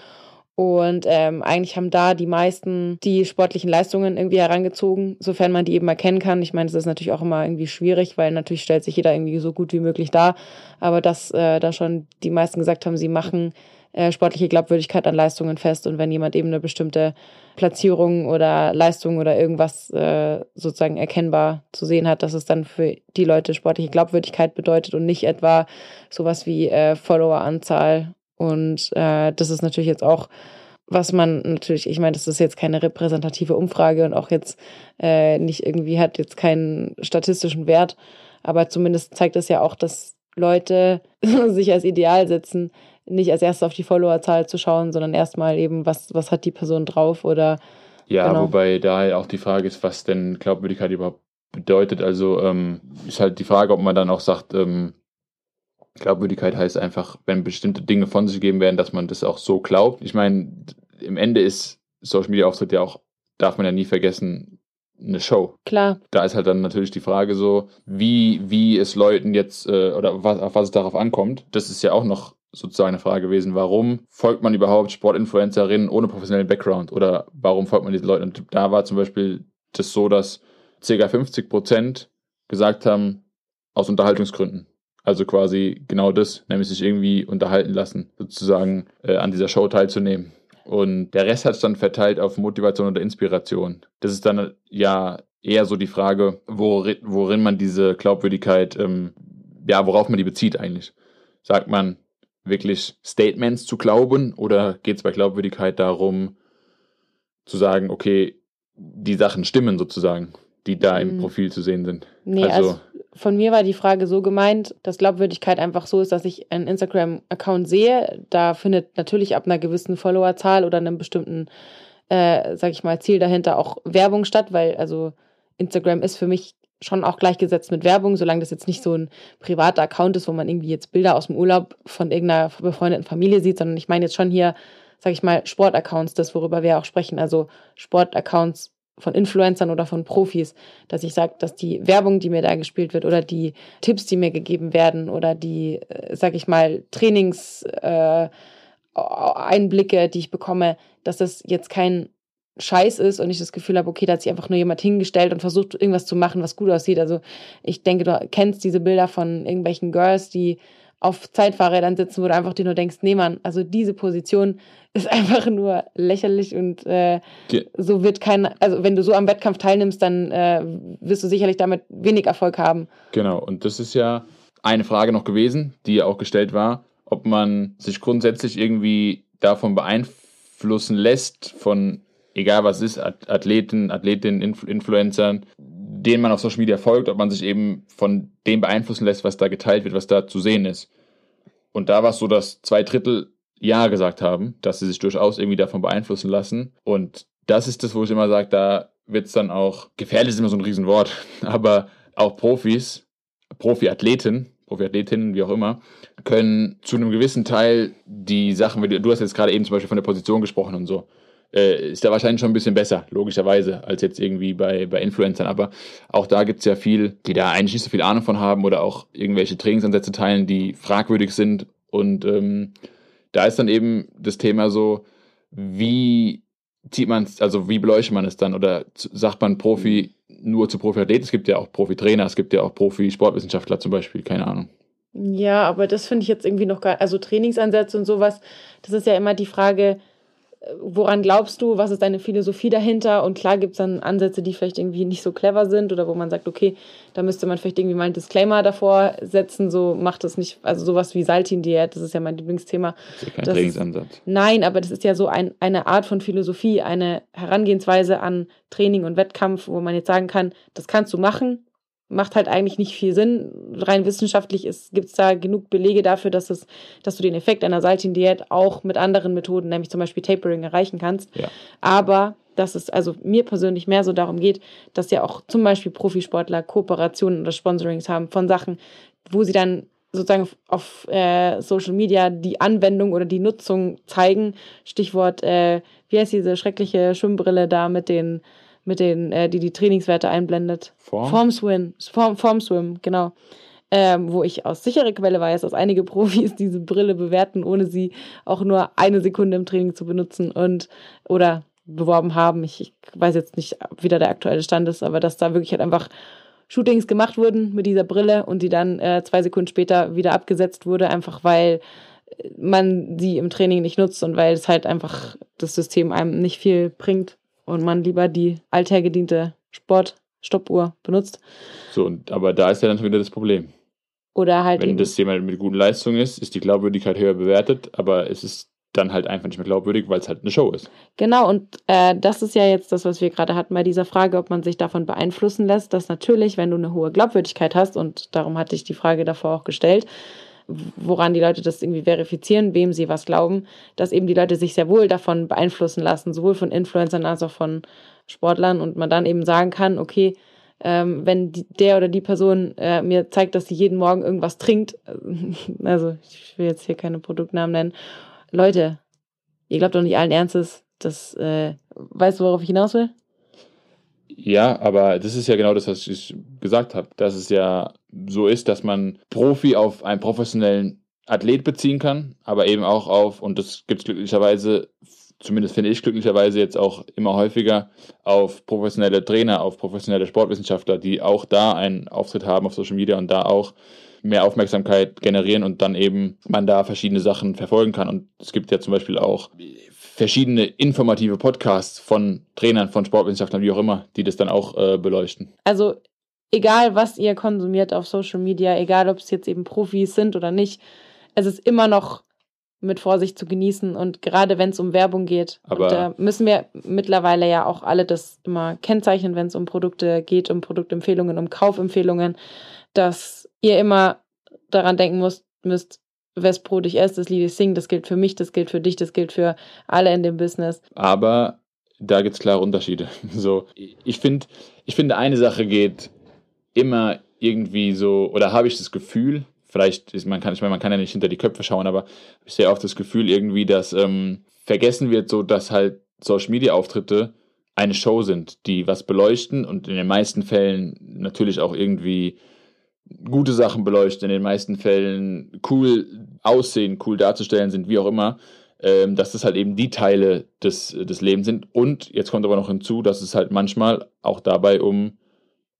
Und ähm, eigentlich haben da die meisten die sportlichen Leistungen irgendwie herangezogen, sofern man die eben erkennen kann. Ich meine, das ist natürlich auch immer irgendwie schwierig, weil natürlich stellt sich jeder irgendwie so gut wie möglich dar. Aber dass äh, da schon die meisten gesagt haben, sie machen äh, sportliche Glaubwürdigkeit an Leistungen fest. Und wenn jemand eben eine bestimmte Platzierung oder Leistung oder irgendwas äh, sozusagen erkennbar zu sehen hat, dass es dann für die Leute sportliche Glaubwürdigkeit bedeutet und nicht etwa sowas wie äh, Followeranzahl und äh, das ist natürlich jetzt auch, was man natürlich, ich meine, das ist jetzt keine repräsentative Umfrage und auch jetzt äh, nicht irgendwie hat jetzt keinen statistischen Wert, aber zumindest zeigt es ja auch, dass Leute sich als Ideal setzen, nicht als erstes auf die Followerzahl zu schauen, sondern erstmal eben, was, was hat die Person drauf oder. Ja, genau. wobei da halt auch die Frage ist, was denn Glaubwürdigkeit überhaupt bedeutet. Also ähm, ist halt die Frage, ob man dann auch sagt, ähm, Glaubwürdigkeit heißt einfach, wenn bestimmte Dinge von sich gegeben werden, dass man das auch so glaubt. Ich meine, im Ende ist Social Media Auftritt ja auch, darf man ja nie vergessen, eine Show. Klar. Da ist halt dann natürlich die Frage so, wie, wie es Leuten jetzt, äh, oder was, auf was es darauf ankommt. Das ist ja auch noch sozusagen eine Frage gewesen. Warum folgt man überhaupt Sportinfluencerinnen ohne professionellen Background? Oder warum folgt man diesen Leuten? Und da war zum Beispiel das so, dass ca. 50 Prozent gesagt haben, aus Unterhaltungsgründen. Also quasi genau das, nämlich sich irgendwie unterhalten lassen, sozusagen äh, an dieser Show teilzunehmen. Und der Rest hat es dann verteilt auf Motivation oder Inspiration. Das ist dann ja eher so die Frage, worin, worin man diese Glaubwürdigkeit, ähm, ja, worauf man die bezieht eigentlich. Sagt man wirklich Statements zu glauben oder geht es bei Glaubwürdigkeit darum, zu sagen, okay, die Sachen stimmen sozusagen, die da im mhm. Profil zu sehen sind? Nee, also, also von mir war die Frage so gemeint, dass Glaubwürdigkeit einfach so ist, dass ich einen Instagram-Account sehe. Da findet natürlich ab einer gewissen Followerzahl oder einem bestimmten, äh, sag ich mal, Ziel dahinter auch Werbung statt, weil also Instagram ist für mich schon auch gleichgesetzt mit Werbung, solange das jetzt nicht so ein privater Account ist, wo man irgendwie jetzt Bilder aus dem Urlaub von irgendeiner befreundeten Familie sieht, sondern ich meine jetzt schon hier, sag ich mal, Sportaccounts, das worüber wir auch sprechen, also Sportaccounts von Influencern oder von Profis, dass ich sage, dass die Werbung, die mir da gespielt wird oder die Tipps, die mir gegeben werden oder die, äh, sag ich mal, Trainings äh, die ich bekomme, dass das jetzt kein Scheiß ist und ich das Gefühl habe, okay, da hat sich einfach nur jemand hingestellt und versucht, irgendwas zu machen, was gut aussieht. Also ich denke, du kennst diese Bilder von irgendwelchen Girls, die auf Zeitfahrrädern sitzen, wo du einfach dir nur denkst, nee Mann, also diese Position ist einfach nur lächerlich und äh, so wird kein, also wenn du so am Wettkampf teilnimmst, dann äh, wirst du sicherlich damit wenig Erfolg haben. Genau, und das ist ja eine Frage noch gewesen, die ja auch gestellt war ob man sich grundsätzlich irgendwie davon beeinflussen lässt, von egal was ist, Athleten, Athletinnen, Influencern, denen man auf Social Media folgt, ob man sich eben von dem beeinflussen lässt, was da geteilt wird, was da zu sehen ist. Und da war es so, dass zwei Drittel Ja gesagt haben, dass sie sich durchaus irgendwie davon beeinflussen lassen. Und das ist das, wo ich immer sage, da wird es dann auch, gefährlich ist immer so ein Riesenwort, aber auch Profis, Profiathleten Profiathletinnen, wie auch immer, können zu einem gewissen Teil die Sachen, du hast jetzt gerade eben zum Beispiel von der Position gesprochen und so, äh, ist da wahrscheinlich schon ein bisschen besser, logischerweise, als jetzt irgendwie bei, bei Influencern. Aber auch da gibt es ja viel, die da eigentlich nicht so viel Ahnung von haben oder auch irgendwelche Trainingsansätze teilen, die fragwürdig sind. Und ähm, da ist dann eben das Thema so, wie zieht man es, also wie beleuchtet man es dann? Oder sagt man Profi nur zu Profi-Athlet? Es gibt ja auch Profi-Trainer, es gibt ja auch Profi-Sportwissenschaftler zum Beispiel, keine Ahnung. Ja, aber das finde ich jetzt irgendwie noch gar, also Trainingsansätze und sowas, das ist ja immer die Frage, woran glaubst du, was ist deine Philosophie dahinter? Und klar gibt es dann Ansätze, die vielleicht irgendwie nicht so clever sind oder wo man sagt, okay, da müsste man vielleicht irgendwie mal einen Disclaimer davor setzen, so macht das nicht, also sowas wie Saltin-Diät, das ist ja mein Lieblingsthema. Das ist ja kein das Trainingsansatz. Nein, aber das ist ja so ein, eine Art von Philosophie, eine Herangehensweise an Training und Wettkampf, wo man jetzt sagen kann, das kannst du machen, macht halt eigentlich nicht viel Sinn. Rein wissenschaftlich gibt es da genug Belege dafür, dass, es, dass du den Effekt einer Saltin-Diät auch mit anderen Methoden, nämlich zum Beispiel Tapering, erreichen kannst. Ja. Aber dass es also mir persönlich mehr so darum geht, dass ja auch zum Beispiel Profisportler Kooperationen oder Sponsorings haben von Sachen, wo sie dann sozusagen auf äh, Social Media die Anwendung oder die Nutzung zeigen. Stichwort, äh, wie heißt diese schreckliche Schwimmbrille da mit den mit den, äh, die die Trainingswerte einblendet. Form? Formswim, Form, Formswim, genau. Ähm, wo ich aus sicherer Quelle weiß, dass einige Profis diese Brille bewerten, ohne sie auch nur eine Sekunde im Training zu benutzen und oder beworben haben. Ich, ich weiß jetzt nicht, wie da der aktuelle Stand ist, aber dass da wirklich halt einfach Shootings gemacht wurden mit dieser Brille und die dann äh, zwei Sekunden später wieder abgesetzt wurde, einfach weil man sie im Training nicht nutzt und weil es halt einfach das System einem nicht viel bringt und man lieber die althergediente Sportstoppuhr benutzt. So, und, aber da ist ja dann schon wieder das Problem. Oder halt. Wenn das jemand mit guten Leistungen ist, ist die Glaubwürdigkeit höher bewertet, aber es ist dann halt einfach nicht mehr glaubwürdig, weil es halt eine Show ist. Genau, und äh, das ist ja jetzt das, was wir gerade hatten bei dieser Frage, ob man sich davon beeinflussen lässt, dass natürlich, wenn du eine hohe Glaubwürdigkeit hast, und darum hatte ich die Frage davor auch gestellt, woran die Leute das irgendwie verifizieren, wem sie was glauben, dass eben die Leute sich sehr wohl davon beeinflussen lassen, sowohl von Influencern als auch von Sportlern und man dann eben sagen kann, okay, ähm, wenn die, der oder die Person äh, mir zeigt, dass sie jeden Morgen irgendwas trinkt, also ich will jetzt hier keine Produktnamen nennen, Leute, ihr glaubt doch nicht allen Ernstes, dass, äh, weißt du, worauf ich hinaus will? Ja, aber das ist ja genau das, was ich gesagt habe, dass es ja so ist, dass man Profi auf einen professionellen Athlet beziehen kann, aber eben auch auf, und das gibt es glücklicherweise, zumindest finde ich glücklicherweise jetzt auch immer häufiger, auf professionelle Trainer, auf professionelle Sportwissenschaftler, die auch da einen Auftritt haben auf Social Media und da auch mehr Aufmerksamkeit generieren und dann eben man da verschiedene Sachen verfolgen kann. Und es gibt ja zum Beispiel auch verschiedene informative Podcasts von Trainern, von Sportwissenschaftlern, wie auch immer, die das dann auch äh, beleuchten. Also egal, was ihr konsumiert auf Social Media, egal, ob es jetzt eben Profis sind oder nicht, es ist immer noch mit Vorsicht zu genießen und gerade wenn es um Werbung geht. Aber und da müssen wir mittlerweile ja auch alle das immer kennzeichnen, wenn es um Produkte geht, um Produktempfehlungen, um Kaufempfehlungen, dass ihr immer daran denken müsst, müsst wes Brot ich esse, das Lied ich sing, das gilt für mich, das gilt für dich, das gilt für alle in dem Business. Aber da gibt es klare Unterschiede. So, ich finde, ich finde, eine Sache geht immer irgendwie so, oder habe ich das Gefühl, vielleicht ist man kann, ich meine, man kann ja nicht hinter die Köpfe schauen, aber ich sehe auch das Gefühl irgendwie, dass ähm, vergessen wird, so dass halt Social Media Auftritte eine Show sind, die was beleuchten und in den meisten Fällen natürlich auch irgendwie gute Sachen beleuchten, in den meisten Fällen cool aussehen, cool darzustellen sind, wie auch immer, ähm, dass das halt eben die Teile des, des Lebens sind. Und jetzt kommt aber noch hinzu, dass es halt manchmal auch dabei um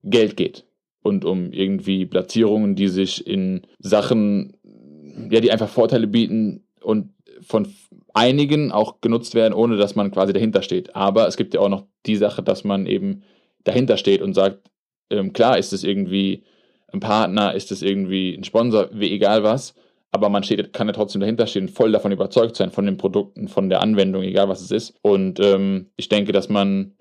Geld geht und um irgendwie Platzierungen, die sich in Sachen, ja, die einfach Vorteile bieten und von einigen auch genutzt werden, ohne dass man quasi dahinter steht. Aber es gibt ja auch noch die Sache, dass man eben dahinter steht und sagt, ähm, klar ist es irgendwie ein Partner, ist es irgendwie ein Sponsor, wie egal was, aber man steht, kann ja trotzdem dahinter stehen, voll davon überzeugt sein, von den Produkten, von der Anwendung, egal was es ist. Und ähm, ich denke, dass man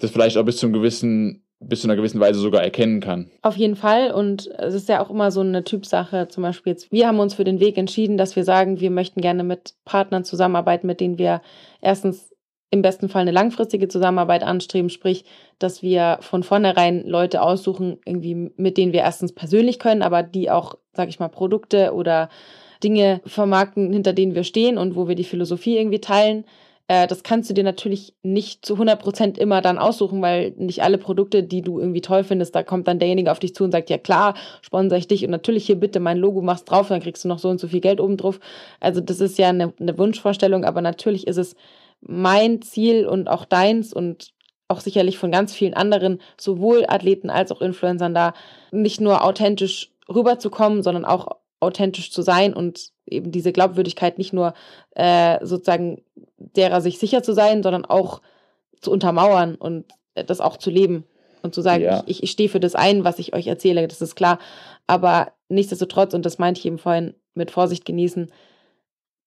das vielleicht auch bis zum gewissen bis zu einer gewissen Weise sogar erkennen kann. Auf jeden Fall. Und es ist ja auch immer so eine Typsache. Zum Beispiel jetzt, wir haben uns für den Weg entschieden, dass wir sagen, wir möchten gerne mit Partnern zusammenarbeiten, mit denen wir erstens im besten Fall eine langfristige Zusammenarbeit anstreben, sprich, dass wir von vornherein Leute aussuchen, irgendwie, mit denen wir erstens persönlich können, aber die auch, sag ich mal, Produkte oder Dinge vermarkten, hinter denen wir stehen und wo wir die Philosophie irgendwie teilen. Äh, das kannst du dir natürlich nicht zu 100 Prozent immer dann aussuchen, weil nicht alle Produkte, die du irgendwie toll findest, da kommt dann derjenige auf dich zu und sagt, ja klar, sponsere ich dich und natürlich hier bitte mein Logo machst drauf, dann kriegst du noch so und so viel Geld oben drauf. Also das ist ja eine, eine Wunschvorstellung, aber natürlich ist es mein Ziel und auch deins und auch sicherlich von ganz vielen anderen, sowohl Athleten als auch Influencern da, nicht nur authentisch rüberzukommen, sondern auch authentisch zu sein und eben diese Glaubwürdigkeit nicht nur äh, sozusagen derer sich sicher zu sein, sondern auch zu untermauern und das auch zu leben und zu sagen, ja. ich, ich stehe für das ein, was ich euch erzähle, das ist klar. Aber nichtsdestotrotz, und das meinte ich eben vorhin, mit Vorsicht genießen,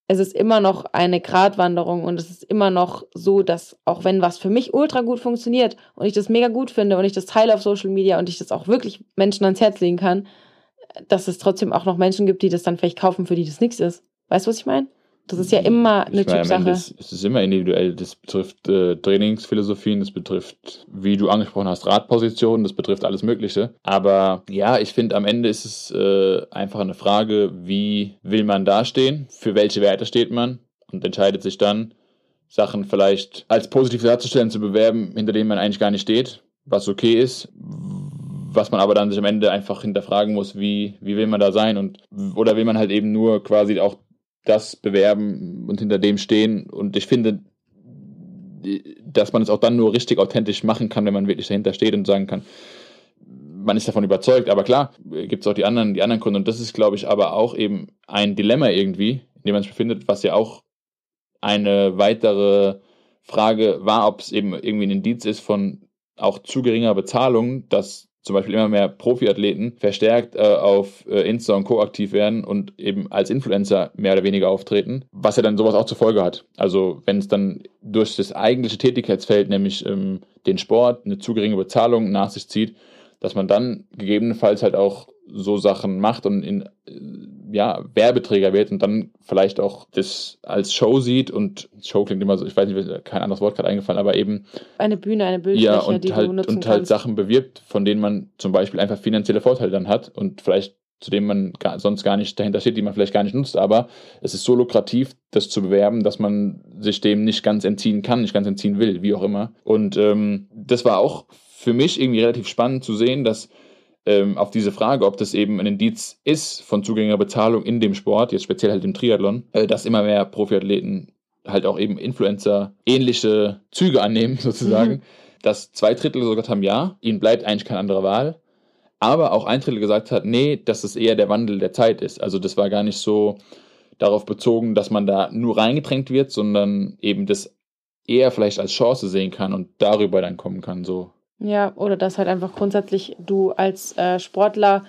es ist immer noch eine Gratwanderung und es ist immer noch so, dass auch wenn was für mich ultra gut funktioniert und ich das mega gut finde und ich das teile auf Social Media und ich das auch wirklich Menschen ans Herz legen kann, dass es trotzdem auch noch Menschen gibt, die das dann vielleicht kaufen, für die das nichts ist. Weißt du, was ich meine? Das ist ja immer eine ich meine, Typsache. Es ist immer individuell. Das betrifft äh, Trainingsphilosophien, das betrifft, wie du angesprochen hast, Radpositionen, das betrifft alles Mögliche. Aber ja, ich finde, am Ende ist es äh, einfach eine Frage, wie will man dastehen, für welche Werte steht man und entscheidet sich dann, Sachen vielleicht als positiv darzustellen, zu bewerben, hinter denen man eigentlich gar nicht steht, was okay ist, was man aber dann sich am Ende einfach hinterfragen muss, wie, wie will man da sein und oder will man halt eben nur quasi auch das bewerben und hinter dem stehen. Und ich finde, dass man es auch dann nur richtig authentisch machen kann, wenn man wirklich dahinter steht und sagen kann, man ist davon überzeugt, aber klar, gibt es auch die anderen, die anderen Gründe. Und das ist, glaube ich, aber auch eben ein Dilemma irgendwie, in dem man sich befindet, was ja auch eine weitere Frage war, ob es eben irgendwie ein Indiz ist von auch zu geringer Bezahlung, dass zum Beispiel immer mehr Profiathleten verstärkt äh, auf äh, Insta und Co. aktiv werden und eben als Influencer mehr oder weniger auftreten, was ja dann sowas auch zur Folge hat. Also wenn es dann durch das eigentliche Tätigkeitsfeld, nämlich ähm, den Sport, eine zu geringe Bezahlung nach sich zieht, dass man dann gegebenenfalls halt auch so Sachen macht und in ja, Werbeträger wird und dann vielleicht auch das als Show sieht und Show klingt immer so, ich weiß nicht, kein anderes Wort gerade eingefallen, aber eben eine Bühne, eine Bildfläche, ja, und die halt, du nutzen und halt Sachen bewirbt, von denen man zum Beispiel einfach finanzielle Vorteile dann hat und vielleicht zu denen man gar, sonst gar nicht dahinter steht, die man vielleicht gar nicht nutzt, aber es ist so lukrativ, das zu bewerben, dass man sich dem nicht ganz entziehen kann, nicht ganz entziehen will, wie auch immer. Und ähm, das war auch für mich irgendwie relativ spannend zu sehen, dass ähm, auf diese Frage, ob das eben ein Indiz ist von zugänglicher Bezahlung in dem Sport, jetzt speziell halt im Triathlon, äh, dass immer mehr Profiathleten halt auch eben Influencer ähnliche Züge annehmen, sozusagen. Mhm. Dass zwei Drittel gesagt haben, ja, ihnen bleibt eigentlich keine andere Wahl. Aber auch ein Drittel gesagt hat, nee, dass es eher der Wandel der Zeit ist. Also das war gar nicht so darauf bezogen, dass man da nur reingedrängt wird, sondern eben das eher vielleicht als Chance sehen kann und darüber dann kommen kann. So ja, oder dass halt einfach grundsätzlich du als äh, Sportler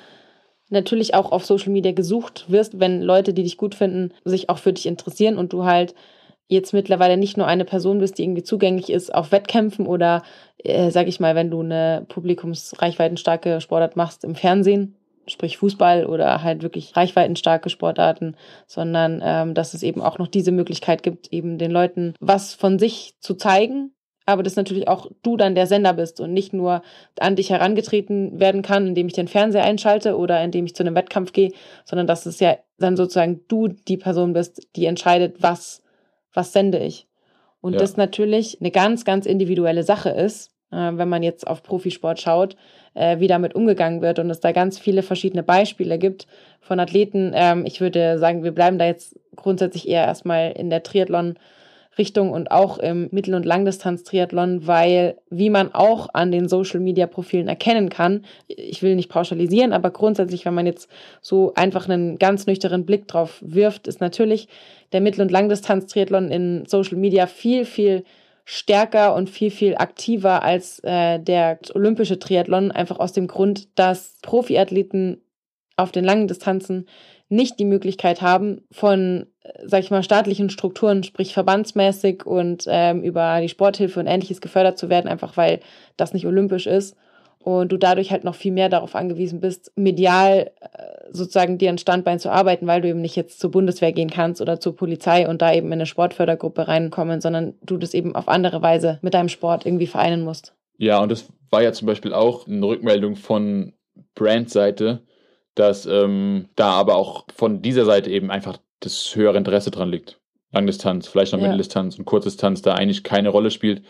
natürlich auch auf Social Media gesucht wirst, wenn Leute, die dich gut finden, sich auch für dich interessieren und du halt jetzt mittlerweile nicht nur eine Person bist, die irgendwie zugänglich ist auf Wettkämpfen oder, äh, sag ich mal, wenn du eine publikumsreichweitenstarke Sportart machst im Fernsehen, sprich Fußball oder halt wirklich reichweitenstarke Sportarten, sondern ähm, dass es eben auch noch diese Möglichkeit gibt, eben den Leuten was von sich zu zeigen aber dass natürlich auch du dann der Sender bist und nicht nur an dich herangetreten werden kann, indem ich den Fernseher einschalte oder indem ich zu einem Wettkampf gehe, sondern dass es ja dann sozusagen du die Person bist, die entscheidet, was, was sende ich. Und Ja. das natürlich eine ganz, ganz individuelle Sache ist, äh, wenn man jetzt auf Profisport schaut, äh, wie damit umgegangen wird und es da ganz viele verschiedene Beispiele gibt von Athleten. Ähm, ich würde sagen, wir bleiben da jetzt grundsätzlich eher erstmal in der Triathlon- Richtung und auch im Mittel- und Langdistanz-Triathlon, weil, wie man auch an den Social-Media-Profilen erkennen kann, ich will nicht pauschalisieren, aber grundsätzlich, wenn man jetzt so einfach einen ganz nüchternen Blick drauf wirft, ist natürlich der Mittel- und Langdistanz-Triathlon in Social-Media viel, viel stärker und viel, viel aktiver als äh, der olympische Triathlon, einfach aus dem Grund, dass Profiathleten auf den langen Distanzen nicht die Möglichkeit haben, von, sag ich mal, staatlichen Strukturen, sprich verbandsmäßig und ähm, über die Sporthilfe und ähnliches gefördert zu werden, einfach weil das nicht olympisch ist und du dadurch halt noch viel mehr darauf angewiesen bist, medial äh, sozusagen dir ein Standbein zu arbeiten, weil du eben nicht jetzt zur Bundeswehr gehen kannst oder zur Polizei und da eben in eine Sportfördergruppe reinkommen, sondern du das eben auf andere Weise mit deinem Sport irgendwie vereinen musst. Ja, und das war ja zum Beispiel auch eine Rückmeldung von Brand-Seite, dass ähm, da aber auch von dieser Seite eben einfach das höhere Interesse dran liegt. Langdistanz, vielleicht noch Ja. Mitteldistanz und Kurzdistanz da eigentlich keine Rolle spielt.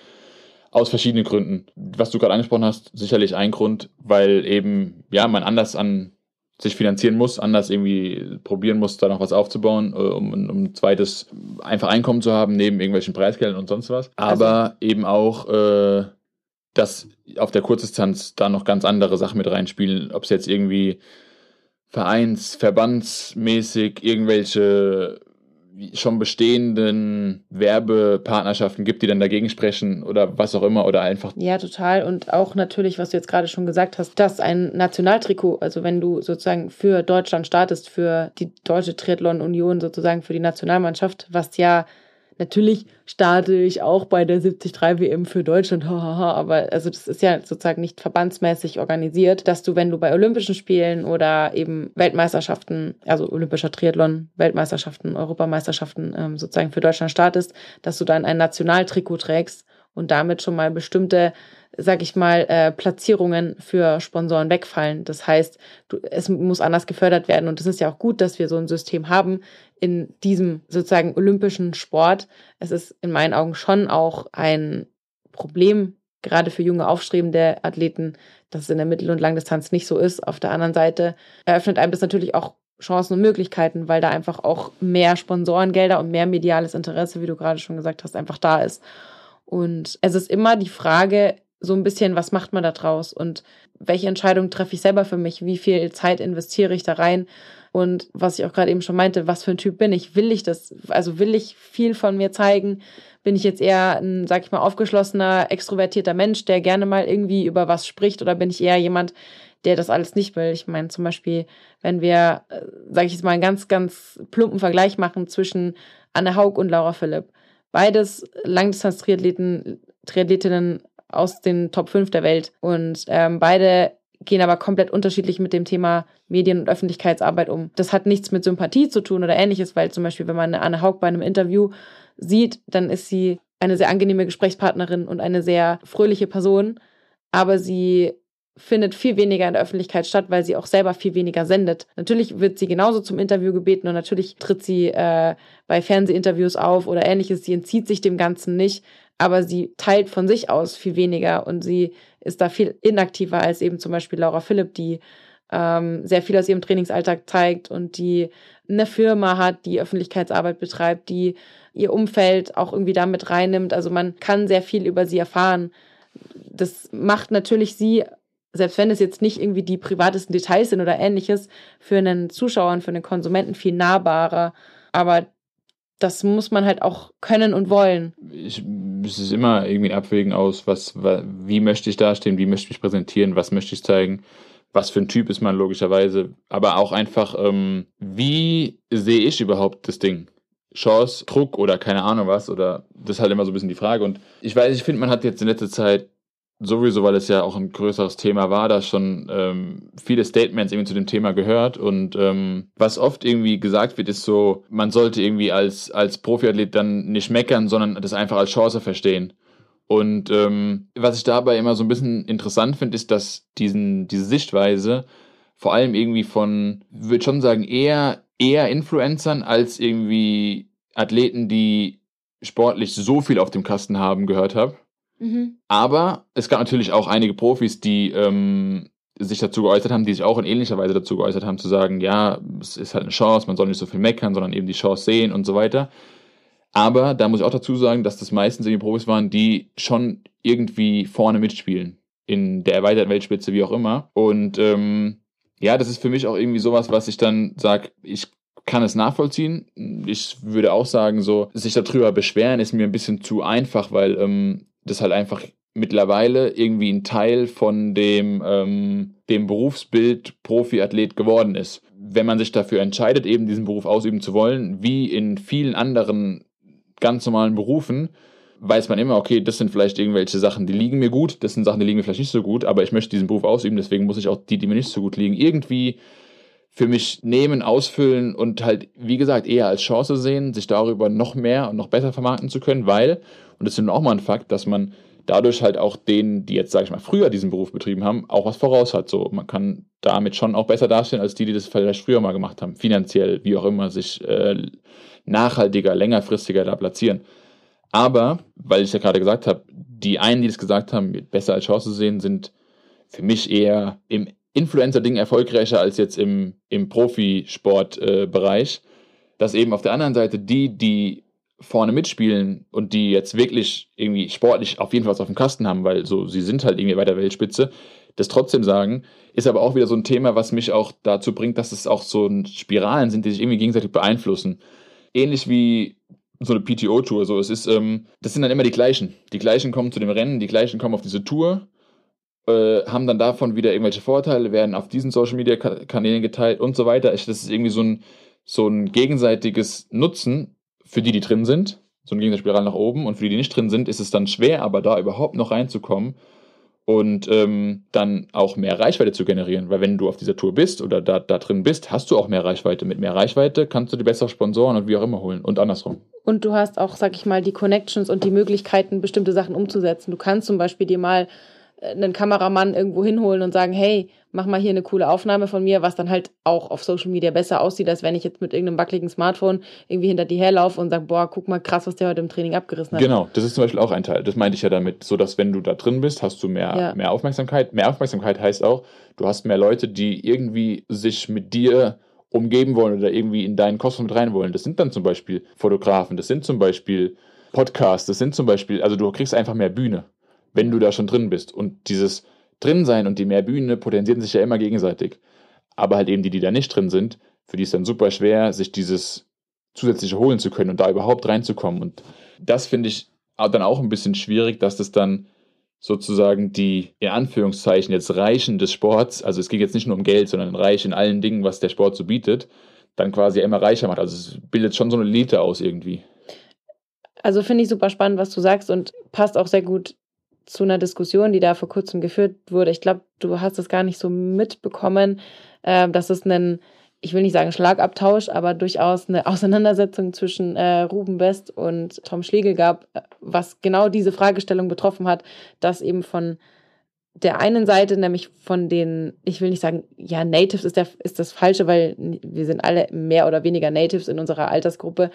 Aus verschiedenen Gründen. Was du gerade angesprochen hast, sicherlich ein Grund, weil eben, ja, man anders an sich finanzieren muss, anders irgendwie probieren muss, da noch was aufzubauen, äh, um, um ein zweites einfach Einkommen zu haben, neben irgendwelchen Preisgeldern und sonst was. Aber eben auch, äh, dass auf der Kurzdistanz da noch ganz andere Sachen mit reinspielen, ob es jetzt irgendwie Vereins-, Verbandsmäßig irgendwelche schon bestehenden Werbepartnerschaften gibt, die dann dagegen sprechen oder was auch immer oder einfach Ja, total. Und auch natürlich, was du jetzt gerade schon gesagt hast, dass ein Nationaltrikot, also wenn du sozusagen für Deutschland startest, für die Deutsche Triathlon Union sozusagen für die Nationalmannschaft, was ja natürlich starte ich auch bei der 73 WM für Deutschland, hahaha, aber also das ist ja sozusagen nicht verbandsmäßig organisiert, dass du, wenn du bei Olympischen Spielen oder eben Weltmeisterschaften, also olympischer Triathlon, Weltmeisterschaften, Europameisterschaften ähm, sozusagen für Deutschland startest, dass du dann ein Nationaltrikot trägst und damit schon mal bestimmte, sag ich mal, äh, Platzierungen für Sponsoren wegfallen. Das heißt, du, es muss anders gefördert werden und es ist ja auch gut, dass wir so ein System haben in diesem sozusagen olympischen Sport. Es ist in meinen Augen schon auch ein Problem, gerade für junge aufstrebende Athleten, dass es in der Mittel- und Langdistanz nicht so ist. Auf der anderen Seite eröffnet einem das natürlich auch Chancen und Möglichkeiten, weil da einfach auch mehr Sponsorengelder und mehr mediales Interesse, wie du gerade schon gesagt hast, einfach da ist. Und es ist immer die Frage, so ein bisschen, was macht man da draus und welche Entscheidung treffe ich selber für mich? Wie viel Zeit investiere ich da rein? Und was ich auch gerade eben schon meinte, was für ein Typ bin ich? Will ich das? Also will ich viel von mir zeigen? Bin ich jetzt eher ein, sag ich mal, aufgeschlossener, extrovertierter Mensch, der gerne mal irgendwie über was spricht? Oder bin ich eher jemand, der das alles nicht will? Ich meine, zum Beispiel, wenn wir, äh, sag ich jetzt mal, einen ganz, ganz plumpen Vergleich machen zwischen Anne Haug und Laura Philipp. Beides Langdistanz-Triathleten, Triathletinnen aus den Top 5 der Welt. Und ähm, beide gehen aber komplett unterschiedlich mit dem Thema Medien- und Öffentlichkeitsarbeit um. Das hat nichts mit Sympathie zu tun oder ähnliches, weil zum Beispiel, wenn man eine Anne Haug bei einem Interview sieht, dann ist sie eine sehr angenehme Gesprächspartnerin und eine sehr fröhliche Person, aber sie findet viel weniger in der Öffentlichkeit statt, weil sie auch selber viel weniger sendet. Natürlich wird sie genauso zum Interview gebeten und natürlich tritt sie äh, bei Fernsehinterviews auf oder ähnliches. Sie entzieht sich dem Ganzen nicht, aber sie teilt von sich aus viel weniger und sie ist da viel inaktiver als eben zum Beispiel Laura Philipp, die ähm, sehr viel aus ihrem Trainingsalltag zeigt und die eine Firma hat, die Öffentlichkeitsarbeit betreibt, die ihr Umfeld auch irgendwie damit reinnimmt. Also man kann sehr viel über sie erfahren. Das macht natürlich sie, selbst wenn es jetzt nicht irgendwie die privatesten Details sind oder ähnliches, für einen Zuschauer und für einen Konsumenten viel nahbarer. Aber das muss man halt auch können und wollen. ich, es ist immer irgendwie ein Abwägen aus, was, wa- wie möchte ich dastehen, wie möchte ich mich präsentieren, was möchte ich zeigen, was für ein Typ ist man logischerweise, aber auch einfach, ähm, wie sehe ich überhaupt das Ding? Chance, Druck oder keine Ahnung was, oder das ist halt immer so ein bisschen die Frage. Und ich weiß, ich finde, man hat jetzt in letzter Zeit sowieso, weil es ja auch ein größeres Thema war, da schon ähm, viele Statements irgendwie zu dem Thema gehört. Und ähm, was oft irgendwie gesagt wird, ist so, man sollte irgendwie als, als Profiathlet dann nicht meckern, sondern das einfach als Chance verstehen. Und ähm, was ich dabei immer so ein bisschen interessant finde, ist, dass diesen, diese Sichtweise vor allem irgendwie von, würde schon sagen, eher, eher Influencern als irgendwie Athleten, die sportlich so viel auf dem Kasten haben, gehört habe. Mhm. Aber es gab natürlich auch einige Profis, die ähm, sich dazu geäußert haben, die sich auch in ähnlicher Weise dazu geäußert haben, zu sagen, ja, es ist halt eine Chance, man soll nicht so viel meckern, sondern eben die Chance sehen und so weiter. Aber da muss ich auch dazu sagen, dass das meistens irgendwie Profis waren, die schon irgendwie vorne mitspielen. In der erweiterten Weltspitze, wie auch immer. Und ähm, ja, das ist für mich auch irgendwie sowas, was ich dann sage, ich kann es nachvollziehen. Ich würde auch sagen, so, sich darüber beschweren ist mir ein bisschen zu einfach, weil ähm, das halt einfach mittlerweile irgendwie ein Teil von dem, ähm, dem Berufsbild Profiathlet geworden ist. Wenn man sich dafür entscheidet, eben diesen Beruf ausüben zu wollen, wie in vielen anderen ganz normalen Berufen, weiß man immer, okay, das sind vielleicht irgendwelche Sachen, die liegen mir gut, das sind Sachen, die liegen mir vielleicht nicht so gut, aber ich möchte diesen Beruf ausüben, deswegen muss ich auch die, die mir nicht so gut liegen, irgendwie für mich nehmen, ausfüllen und halt, wie gesagt, eher als Chance sehen, sich darüber noch mehr und noch besser vermarkten zu können, weil, und das ist nun auch mal ein Fakt, dass man dadurch halt auch denen, die jetzt, sage ich mal, früher diesen Beruf betrieben haben, auch was voraus hat. So, man kann damit schon auch besser dastehen, als die, die das vielleicht früher mal gemacht haben, finanziell, wie auch immer, sich äh, nachhaltiger, längerfristiger da platzieren. Aber, weil ich ja gerade gesagt habe, die einen, die das gesagt haben, besser als Chance sehen, sind für mich eher im Influencer-Ding erfolgreicher als jetzt im, im Profisport-Bereich. Äh, dass eben auf der anderen Seite die, die vorne mitspielen und die jetzt wirklich irgendwie sportlich auf jeden Fall was auf dem Kasten haben, weil so sie sind halt irgendwie bei der Weltspitze, das trotzdem sagen, ist aber auch wieder so ein Thema, was mich auch dazu bringt, dass es auch so Spiralen sind, die sich irgendwie gegenseitig beeinflussen. Ähnlich wie so eine PTO-Tour. So, es ist, ähm, das sind dann immer die gleichen. Die gleichen kommen zu dem Rennen, die gleichen kommen auf diese Tour, äh, haben dann davon wieder irgendwelche Vorteile, werden auf diesen Social Media Kanälen geteilt und so weiter. Das ist irgendwie so ein, so ein gegenseitiges Nutzen für die, die drin sind. So ein gegenseitiger nach oben. Und für die, die nicht drin sind, ist es dann schwer, aber da überhaupt noch reinzukommen und ähm, dann auch mehr Reichweite zu generieren. Weil wenn du auf dieser Tour bist oder da, da drin bist, hast du auch mehr Reichweite. Mit mehr Reichweite kannst du dir bessere Sponsoren und wie auch immer holen und andersrum. Und du hast auch, sag ich mal, die Connections und die Möglichkeiten, bestimmte Sachen umzusetzen. Du kannst zum Beispiel dir mal einen Kameramann irgendwo hinholen und sagen, hey, mach mal hier eine coole Aufnahme von mir, was dann halt auch auf Social Media besser aussieht, als wenn ich jetzt mit irgendeinem wackeligen Smartphone irgendwie hinter dir herlaufe und sage, boah, guck mal krass, was der heute im Training abgerissen hat. Genau, das ist zum Beispiel auch ein Teil. Das meinte ich ja damit, so dass wenn du da drin bist, hast du mehr, ja. mehr Aufmerksamkeit. Mehr Aufmerksamkeit heißt auch, du hast mehr Leute, die irgendwie sich mit dir umgeben wollen oder irgendwie in deinen Kosmos mit rein wollen. Das sind dann zum Beispiel Fotografen, das sind zum Beispiel Podcasts, das sind zum Beispiel, also du kriegst einfach mehr Bühne wenn du da schon drin bist. Und dieses Drinsein und die mehr Bühne potenzieren sich ja immer gegenseitig. Aber halt eben die, die da nicht drin sind, für die ist dann super schwer, sich dieses zusätzliche holen zu können und da überhaupt reinzukommen. Und das finde ich dann auch ein bisschen schwierig, dass das dann sozusagen die, in Anführungszeichen, jetzt Reichen des Sports, also es geht jetzt nicht nur um Geld, sondern reich in allen Dingen, was der Sport so bietet, dann quasi immer reicher macht. Also es bildet schon so eine Elite aus irgendwie. Also finde ich super spannend, was du sagst und passt auch sehr gut zu einer Diskussion, die da vor kurzem geführt wurde. Ich glaube, du hast es gar nicht so mitbekommen, äh, dass es einen, ich will nicht sagen Schlagabtausch, aber durchaus eine Auseinandersetzung zwischen äh, Ruben West und Tom Schlegel gab, was genau diese Fragestellung betroffen hat, dass eben von der einen Seite, nämlich von den, ich will nicht sagen, ja, Natives ist, der, ist das Falsche, weil wir sind alle mehr oder weniger Natives in unserer Altersgruppe,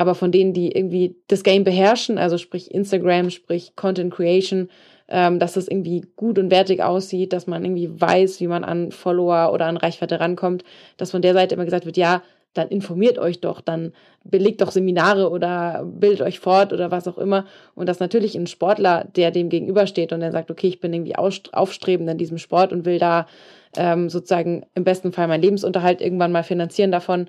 aber von denen, die irgendwie das Game beherrschen, also sprich Instagram, sprich Content Creation, ähm, dass das irgendwie gut und wertig aussieht, dass man irgendwie weiß, wie man an Follower oder an Reichweite rankommt, dass von der Seite immer gesagt wird, ja, dann informiert euch doch, dann belegt doch Seminare oder bildet euch fort oder was auch immer. Und dass natürlich ein Sportler, der dem gegenübersteht und der sagt, okay, ich bin irgendwie aufstrebend in diesem Sport und will da ähm, sozusagen im besten Fall meinen Lebensunterhalt irgendwann mal finanzieren davon,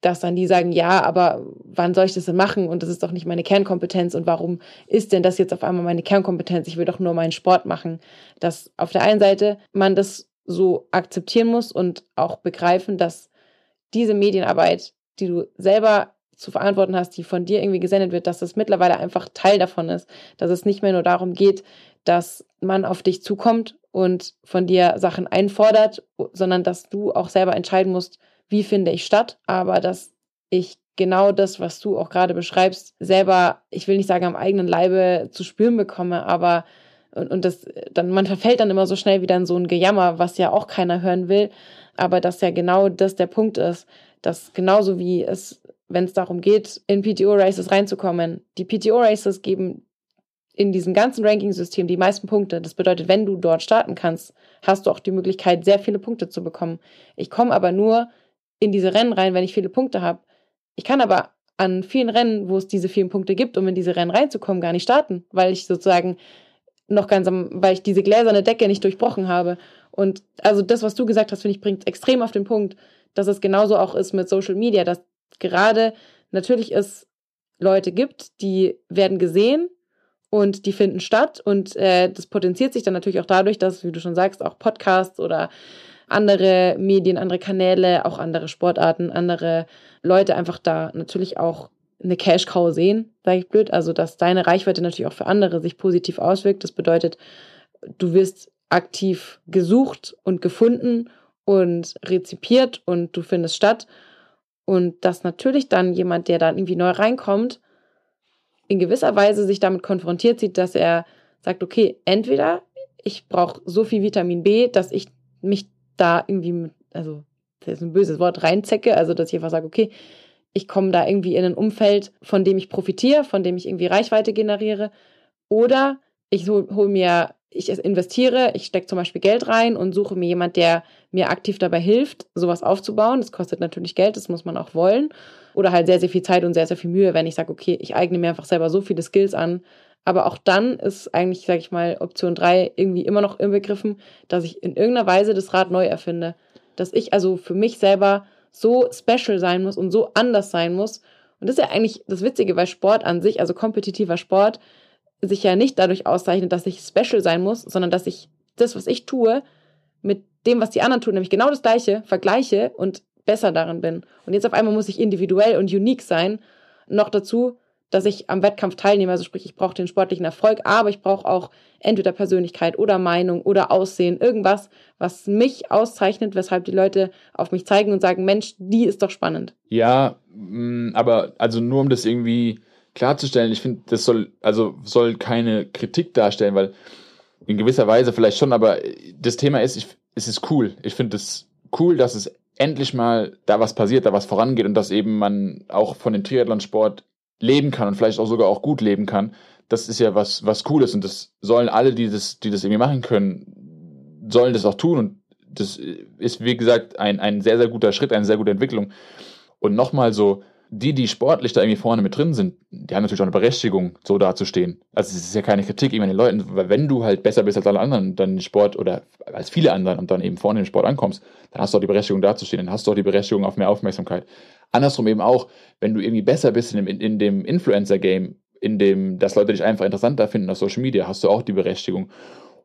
dass dann die sagen, ja, aber wann soll ich das denn machen? Und das ist doch nicht meine Kernkompetenz. Und warum ist denn das jetzt auf einmal meine Kernkompetenz? Ich will doch nur meinen Sport machen. Dass auf der einen Seite man das so akzeptieren muss und auch begreifen, dass diese Medienarbeit, die du selber zu verantworten hast, die von dir irgendwie gesendet wird, dass das mittlerweile einfach Teil davon ist, dass es nicht mehr nur darum geht, dass man auf dich zukommt und von dir Sachen einfordert, sondern dass du auch selber entscheiden musst, wie finde ich statt, aber dass ich genau das, was du auch gerade beschreibst, selber, ich will nicht sagen am eigenen Leibe zu spüren bekomme, aber und, und das dann man verfällt dann immer so schnell wieder in so ein Gejammer, was ja auch keiner hören will, aber dass ja genau das der Punkt ist, dass genauso wie es wenn es darum geht, in PTO-Races reinzukommen. Die PTO-Races geben in diesem ganzen Ranking-System die meisten Punkte. Das bedeutet, wenn du dort starten kannst, hast du auch die Möglichkeit, sehr viele Punkte zu bekommen. Ich komme aber nur in diese Rennen rein, wenn ich viele Punkte habe. Ich kann aber an vielen Rennen, wo es diese vielen Punkte gibt, um in diese Rennen reinzukommen, gar nicht starten, weil ich sozusagen noch ganz am, weil ich diese gläserne Decke nicht durchbrochen habe. Und also das, was du gesagt hast, finde ich, bringt extrem auf den Punkt, dass es genauso auch ist mit Social Media, dass gerade natürlich es Leute gibt, die werden gesehen und die finden statt und äh, das potenziert sich dann natürlich auch dadurch, dass, wie du schon sagst, auch Podcasts oder andere Medien, andere Kanäle, auch andere Sportarten, andere Leute einfach da natürlich auch eine Cash-Cow sehen, sage ich blöd. Also, dass deine Reichweite natürlich auch für andere sich positiv auswirkt. Das bedeutet, du wirst aktiv gesucht und gefunden und rezipiert und du findest statt. Und dass natürlich dann jemand, der dann irgendwie neu reinkommt, in gewisser Weise sich damit konfrontiert sieht, dass er sagt, okay, entweder ich brauche so viel Vitamin B, dass ich mich da irgendwie also das ist ein böses Wort, reinzecke, also dass ich einfach sage, okay, ich komme da irgendwie in ein Umfeld, von dem ich profitiere, von dem ich irgendwie Reichweite generiere, oder ich hole hol mir ich investiere, ich stecke zum Beispiel Geld rein und suche mir jemand, der mir aktiv dabei hilft, sowas aufzubauen. Das kostet natürlich Geld, das muss man auch wollen. Oder halt sehr, sehr viel Zeit und sehr, sehr viel Mühe, wenn ich sage, okay, ich eigne mir einfach selber so viele Skills an. Aber auch dann ist eigentlich, sage ich mal, Option 3 irgendwie immer noch inbegriffen, dass ich in irgendeiner Weise das Rad neu erfinde. Dass ich also für mich selber so special sein muss und so anders sein muss. Und das ist ja eigentlich das Witzige, weil Sport an sich, also kompetitiver Sport, sich ja nicht dadurch auszeichnet, dass ich special sein muss, sondern dass ich das, was ich tue, mit dem, was die anderen tun, nämlich genau das Gleiche, vergleiche und besser darin bin. Und jetzt auf einmal muss ich individuell und unique sein. Noch dazu, dass ich am Wettkampf teilnehme, also sprich, ich brauche den sportlichen Erfolg, aber ich brauche auch entweder Persönlichkeit oder Meinung oder Aussehen, irgendwas, was mich auszeichnet, weshalb die Leute auf mich zeigen und sagen, Mensch, die ist doch spannend. Ja, mm, aber also nur um das irgendwie klarzustellen, ich finde, das soll, also soll keine Kritik darstellen, weil in gewisser Weise vielleicht schon, aber das Thema ist, ich, es ist cool. Ich finde es cool, dass es endlich mal da was passiert, da was vorangeht und dass eben man auch von dem Triathlonsport leben kann und vielleicht auch sogar auch gut leben kann. Das ist ja was, was Cooles und das sollen alle, die das, die das irgendwie machen können, sollen das auch tun und das ist, wie gesagt, ein, ein sehr, sehr guter Schritt, eine sehr gute Entwicklung. Und nochmal so, die, die sportlich da irgendwie vorne mit drin sind, die haben natürlich auch eine Berechtigung, so dazustehen. Also es ist ja keine Kritik immer an den Leuten, weil wenn du halt besser bist als alle anderen, dann den Sport oder als viele anderen und dann eben vorne im Sport ankommst, dann hast du auch die Berechtigung dazustehen, dann hast du auch die Berechtigung auf mehr Aufmerksamkeit. Andersrum eben auch, wenn du irgendwie besser bist in dem, in dem Influencer-Game, in dem, dass Leute dich einfach interessanter finden auf Social Media, hast du auch die Berechtigung.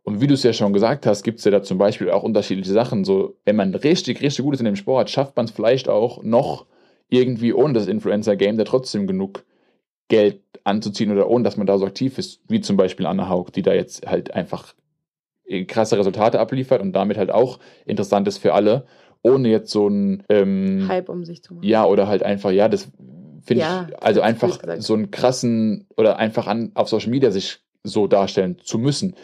Und wie du es ja schon gesagt hast, gibt es ja da zum Beispiel auch unterschiedliche Sachen. So, wenn man richtig, richtig gut ist in dem Sport, schafft man es vielleicht auch noch irgendwie ohne das Influencer-Game da trotzdem genug Geld anzuziehen oder ohne, dass man da so aktiv ist, wie zum Beispiel Anna Haug, die da jetzt halt einfach krasse Resultate abliefert und damit halt auch interessant ist für alle, ohne jetzt so ein ähm, Hype um sich zu machen. Ja, oder halt einfach, ja, das finde ja, ich, also einfach so einen krassen oder einfach an, auf Social Media sich so darstellen zu müssen,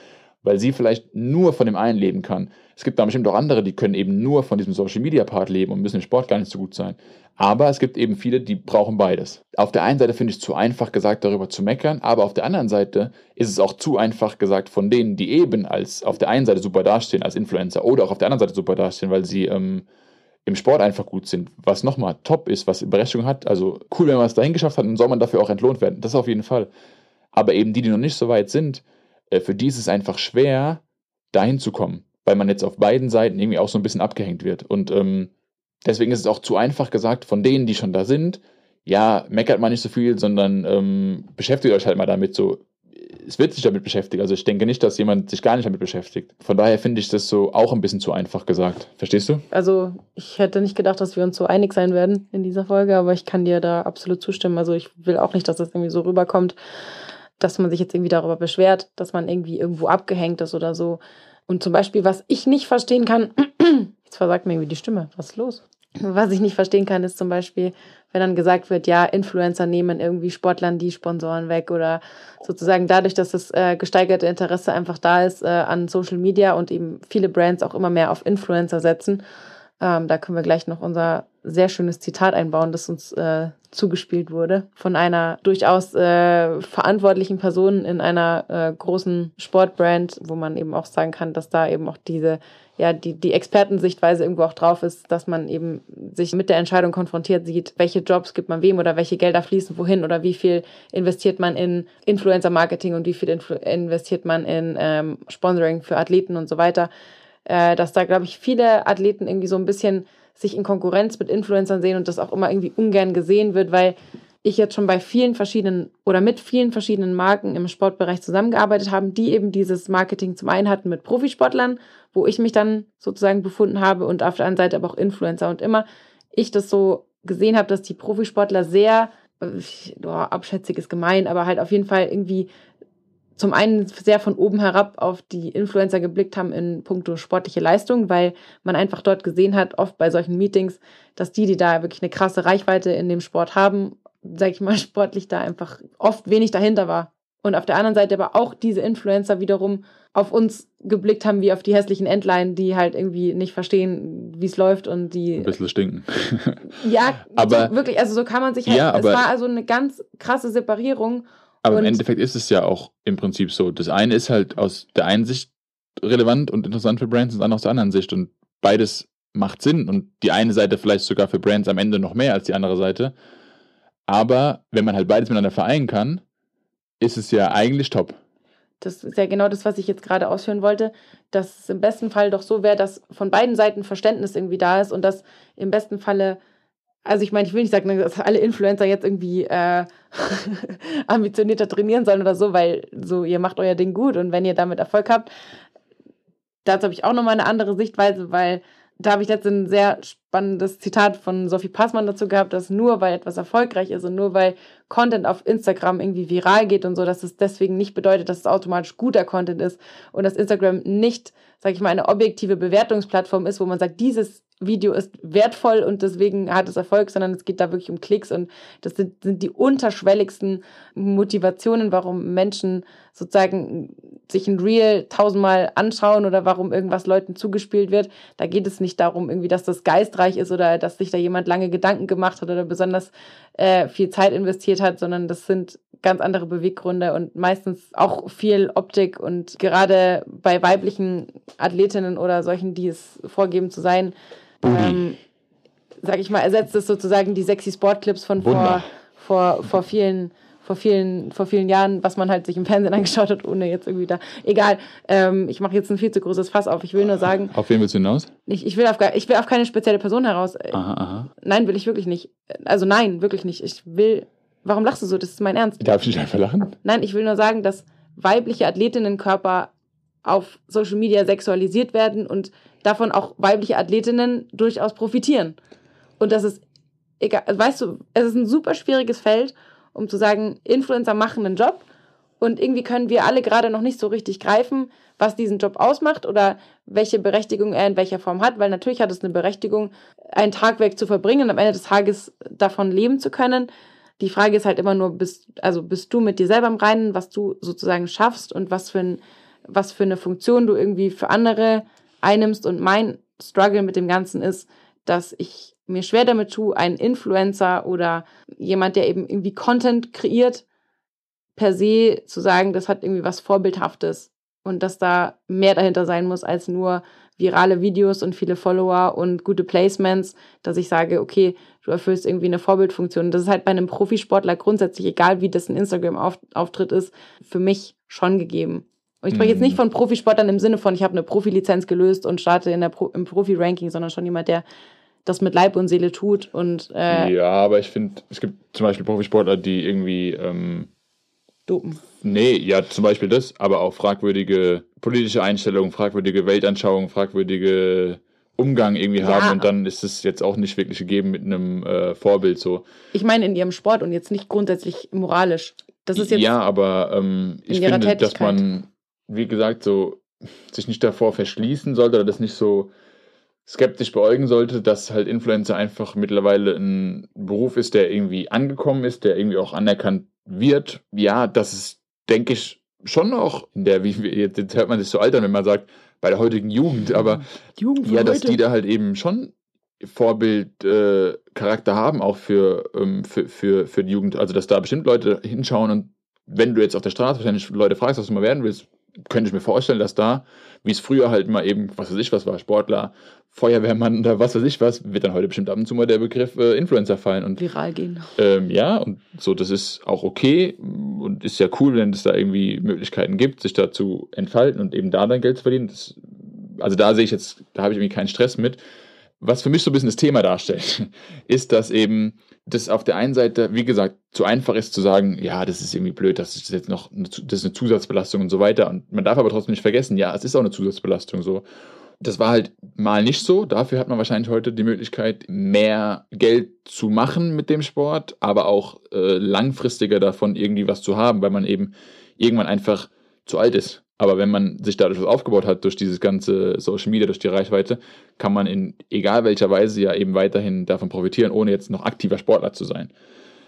weil sie vielleicht nur von dem einen leben kann. Es gibt da bestimmt auch andere, die können eben nur von diesem Social Media Part leben und müssen im Sport gar nicht so gut sein. Aber es gibt eben viele, die brauchen beides. Auf der einen Seite finde ich es zu einfach gesagt, darüber zu meckern, aber auf der anderen Seite ist es auch zu einfach gesagt von denen, die eben als auf der einen Seite super dastehen als Influencer oder auch auf der anderen Seite super dastehen, weil sie ähm, im Sport einfach gut sind, was nochmal top ist, was Berechtigung hat. Also cool, wenn man es dahin geschafft hat, dann soll man dafür auch entlohnt werden. Das auf jeden Fall. Aber eben die, die noch nicht so weit sind, äh, für die ist es einfach schwer, dahin zu kommen, weil man jetzt auf beiden Seiten irgendwie auch so ein bisschen abgehängt wird. Und ähm, deswegen ist es auch zu einfach gesagt, von denen, die schon da sind, ja, meckert mal nicht so viel, sondern ähm, beschäftigt euch halt mal damit so. Es wird sich damit beschäftigen. Also ich denke nicht, dass jemand sich gar nicht damit beschäftigt. Von daher finde ich das so auch ein bisschen zu einfach gesagt. Verstehst du? Also ich hätte nicht gedacht, dass wir uns so einig sein werden in dieser Folge, aber ich kann dir da absolut zustimmen. Also ich will auch nicht, dass das irgendwie so rüberkommt, dass man sich jetzt irgendwie darüber beschwert, dass man irgendwie irgendwo abgehängt ist oder so. Und zum Beispiel, was ich nicht verstehen kann, Jetzt versagt mir irgendwie die Stimme. Was ist los? Was ich nicht verstehen kann, ist zum Beispiel, wenn dann gesagt wird, ja, Influencer nehmen irgendwie Sportlern die Sponsoren weg oder sozusagen dadurch, dass das äh, gesteigerte Interesse einfach da ist äh, an Social Media und eben viele Brands auch immer mehr auf Influencer setzen. Ähm, da können wir gleich noch unser sehr schönes Zitat einbauen, das uns äh, zugespielt wurde von einer durchaus äh, verantwortlichen Person in einer äh, großen Sportbrand, wo man eben auch sagen kann, dass da eben auch diese ja, die, die Expertensichtweise irgendwo auch drauf ist, dass man eben sich mit der Entscheidung konfrontiert sieht, welche Jobs gibt man wem oder welche Gelder fließen wohin oder wie viel investiert man in Influencer-Marketing und wie viel Influ investiert man in ähm, Sponsoring für Athleten und so weiter. Äh, dass da, glaube ich, viele Athleten irgendwie so ein bisschen sich in Konkurrenz mit Influencern sehen und das auch immer irgendwie ungern gesehen wird, weil ich jetzt schon bei vielen verschiedenen oder mit vielen verschiedenen Marken im Sportbereich zusammengearbeitet habe, die eben dieses Marketing zum einen hatten mit Profisportlern, wo ich mich dann sozusagen befunden habe und auf der anderen Seite aber auch Influencer. Und immer ich das so gesehen habe, dass die Profisportler sehr, oh, abschätzig ist gemein, aber halt auf jeden Fall irgendwie zum einen sehr von oben herab auf die Influencer geblickt haben in puncto sportliche Leistung, weil man einfach dort gesehen hat, oft bei solchen Meetings, dass die, die da wirklich eine krasse Reichweite in dem Sport haben, sag ich mal, sportlich da einfach oft wenig dahinter war. Und auf der anderen Seite aber auch diese Influencer wiederum auf uns geblickt haben wie auf die hässlichen Endline, die halt irgendwie nicht verstehen, wie es läuft und die. Ein bisschen stinken. ja, aber so, wirklich, also so kann man sich halt. Ja, aber- es war also eine ganz krasse Separierung. Aber im Und- Endeffekt ist es ja auch im Prinzip so. Das eine ist halt aus der einen Sicht relevant und interessant für Brands und das andere aus der anderen Sicht. Und beides macht Sinn. Und die eine Seite vielleicht sogar für Brands am Ende noch mehr als die andere Seite. Aber wenn man halt beides miteinander vereinen kann, ist es ja eigentlich top. Das ist ja genau das, was ich jetzt gerade ausführen wollte, dass es im besten Fall doch so wäre, dass von beiden Seiten Verständnis irgendwie da ist und dass im besten Falle, also ich meine, ich will nicht sagen, dass alle Influencer jetzt irgendwie äh, ambitionierter trainieren sollen oder so, weil so, ihr macht euer Ding gut und wenn ihr damit Erfolg habt, dazu habe ich auch nochmal eine andere Sichtweise, weil da habe ich letztens ein sehr spannendes Zitat von Sophie Passmann dazu gehabt, dass nur weil etwas erfolgreich ist und nur weil Content auf Instagram irgendwie viral geht und so, dass es deswegen nicht bedeutet, dass es automatisch guter Content ist und dass Instagram nicht, sage ich mal, eine objektive Bewertungsplattform ist, wo man sagt, dieses Video ist wertvoll und deswegen hat es Erfolg, sondern es geht da wirklich um Klicks und das sind, sind die unterschwelligsten Motivationen, warum Menschen sozusagen sich ein Reel tausendmal anschauen oder warum irgendwas Leuten zugespielt wird. Da geht es nicht darum, irgendwie, dass das geistreich ist oder dass sich da jemand lange Gedanken gemacht hat oder besonders äh, viel Zeit investiert hat, sondern das sind ganz andere Beweggründe und meistens auch viel Optik und gerade bei weiblichen Athletinnen oder solchen, die es vorgeben zu sein, ähm, sag ich mal, ersetzt es sozusagen die sexy Sportclips von vor, Wunder. vor, vor vielen vor vielen, vor vielen Jahren, was man halt sich im Fernsehen angeschaut hat, ohne jetzt irgendwie da. Egal, ähm, ich mache jetzt ein viel zu großes Fass auf. Ich will nur sagen, Auf wen willst du hinaus? ich, ich, will, auf, ich will auf keine spezielle Person heraus. Äh, Aha, aha. Nein, will ich wirklich nicht. Also nein, wirklich nicht. Ich will. Warum lachst du so? Das ist mein Ernst. Darf ich nicht einfach lachen? Nein, ich will nur sagen, dass weibliche Athletinnenkörper auf Social Media sexualisiert werden und davon auch weibliche Athletinnen durchaus profitieren. Und das ist, egal, also weißt du, es ist ein super schwieriges Feld, um zu sagen, Influencer machen einen Job und irgendwie können wir alle gerade noch nicht so richtig greifen, was diesen Job ausmacht oder welche Berechtigung er in welcher Form hat, weil natürlich hat es eine Berechtigung, ein Tagwerk zu verbringen und am Ende des Tages davon leben zu können. Die Frage ist halt immer nur, bist, also bist du mit dir selber im Reinen, was du sozusagen schaffst und was für, ein, was für eine Funktion du irgendwie für andere einnimmst. Und mein Struggle mit dem Ganzen ist, dass ich mir schwer damit tue, einen Influencer oder jemand, der eben irgendwie Content kreiert, per se zu sagen, das hat irgendwie was Vorbildhaftes und dass da mehr dahinter sein muss als nur virale Videos und viele Follower und gute Placements, dass ich sage, okay, du erfüllst irgendwie eine Vorbildfunktion. Das ist halt bei einem Profisportler grundsätzlich, egal wie dessen Instagram-Auftritt ist, für mich schon gegeben. Und ich spreche jetzt Mhm. nicht von Profisportlern im Sinne von, ich habe eine Profilizenz gelöst und starte in der Pro im Profi-Ranking, sondern schon jemand, der das mit Leib und Seele tut und äh, Ja, aber ich finde, es gibt zum Beispiel Profisportler, die irgendwie, ähm, dopen. nee, ja, zum Beispiel das, aber auch fragwürdige politische Einstellungen, fragwürdige Weltanschauungen, fragwürdige Umgang irgendwie Ja. haben und dann ist es jetzt auch nicht wirklich gegeben mit einem äh, Vorbild so. Ich meine in ihrem Sport und jetzt nicht grundsätzlich moralisch. Das ist jetzt ja, aber ähm, ich finde, dass man, wie gesagt, so sich nicht davor verschließen sollte oder das nicht so skeptisch beäugen sollte, dass halt Influencer einfach mittlerweile ein Beruf ist, der irgendwie angekommen ist, der irgendwie auch anerkannt wird. Ja, das ist, denke ich, schon noch in der, wie jetzt hört man sich so alt an, wenn man sagt, bei der heutigen Jugend, aber Jugend ja, dass heute. die da halt eben schon Vorbildcharakter äh, haben, auch für, ähm, für, für, für die Jugend. Also, dass da bestimmt Leute hinschauen und wenn du jetzt auf der Straße wahrscheinlich Leute fragst, was du mal werden willst, könnte ich mir vorstellen, dass da, wie es früher halt mal eben, was weiß ich, was war, Sportler, Feuerwehrmann oder was weiß ich was, wird dann heute bestimmt ab und zu mal der Begriff äh, Influencer fallen. Und viral gehen. ähm, ja, und so, das ist auch okay und ist ja cool, wenn es da irgendwie Möglichkeiten gibt, sich da zu entfalten und eben da dann Geld zu verdienen. Das, also da sehe ich jetzt, da habe ich irgendwie keinen Stress mit. Was für mich so ein bisschen das Thema darstellt, ist, dass eben das auf der einen Seite, wie gesagt, zu einfach ist zu sagen, ja, das ist irgendwie blöd, das ist jetzt noch eine, das ist eine Zusatzbelastung und so weiter. Und man darf aber trotzdem nicht vergessen, ja, es ist auch eine Zusatzbelastung so. Das war halt mal nicht so. Dafür hat man wahrscheinlich heute die Möglichkeit, mehr Geld zu machen mit dem Sport, aber auch äh, langfristiger davon irgendwie was zu haben, weil man eben irgendwann einfach zu alt ist. Aber wenn man sich dadurch was aufgebaut hat, durch dieses ganze Social Media, durch die Reichweite, kann man in egal welcher Weise ja eben weiterhin davon profitieren, ohne jetzt noch aktiver Sportler zu sein.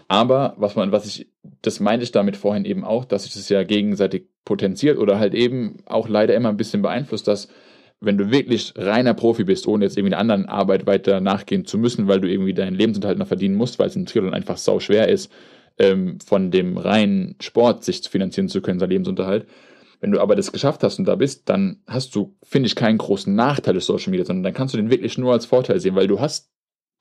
Aber was man, was ich, das meinte ich damit vorhin eben auch, dass sich das ja gegenseitig potenziert oder halt eben auch leider immer ein bisschen beeinflusst, dass wenn du wirklich reiner Profi bist, ohne jetzt irgendwie einer anderen Arbeit weiter nachgehen zu müssen, weil du irgendwie deinen Lebensunterhalt noch verdienen musst, weil es im Triathlon einfach sau schwer ist, ähm, von dem reinen Sport sich finanzieren zu können, sein Lebensunterhalt. Wenn du aber das geschafft hast und da bist, dann hast du, finde ich, keinen großen Nachteil des Social Media, sondern dann kannst du den wirklich nur als Vorteil sehen, weil du hast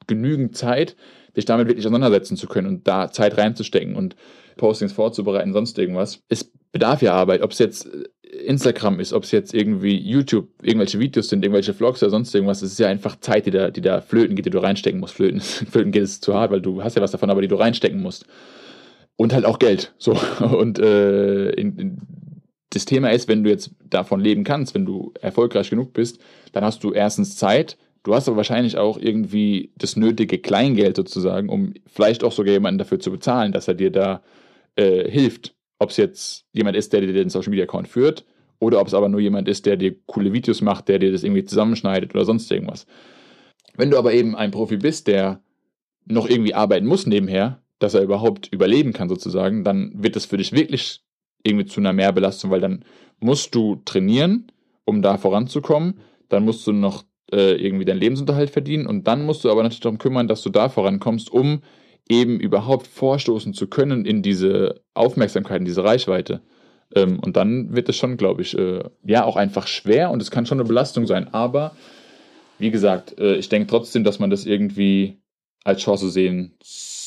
genügend Zeit, dich damit wirklich auseinandersetzen zu können und da Zeit reinzustecken und Postings vorzubereiten, sonst irgendwas. Es bedarf ja Arbeit, ob es jetzt Instagram ist, ob es jetzt irgendwie YouTube, irgendwelche Videos sind, irgendwelche Vlogs oder sonst irgendwas. Es ist ja einfach Zeit, die da, die da flöten geht, die du reinstecken musst. Flöten, flöten geht es zu hart, weil du hast ja was davon, aber die du reinstecken musst. Und halt auch Geld. So. Und äh, in, in, das Thema ist, wenn du jetzt davon leben kannst, wenn du erfolgreich genug bist, dann hast du erstens Zeit, du hast aber wahrscheinlich auch irgendwie das nötige Kleingeld sozusagen, um vielleicht auch sogar jemanden dafür zu bezahlen, dass er dir da äh, hilft. Ob es jetzt jemand ist, der dir den Social Media Account führt, oder ob es aber nur jemand ist, der dir coole Videos macht, der dir das irgendwie zusammenschneidet oder sonst irgendwas. Wenn du aber eben ein Profi bist, der noch irgendwie arbeiten muss nebenher, dass er überhaupt überleben kann sozusagen, dann wird das für dich wirklich irgendwie zu einer Mehrbelastung, weil dann musst du trainieren, um da voranzukommen, dann musst du noch äh, irgendwie deinen Lebensunterhalt verdienen und dann musst du aber natürlich darum kümmern, dass du da vorankommst, um eben überhaupt vorstoßen zu können in diese Aufmerksamkeit, in diese Reichweite. Ähm, und dann wird es schon, glaube ich, äh, ja auch einfach schwer und es kann schon eine Belastung sein. Aber wie gesagt, äh, ich denke trotzdem, dass man das irgendwie als Chance sehen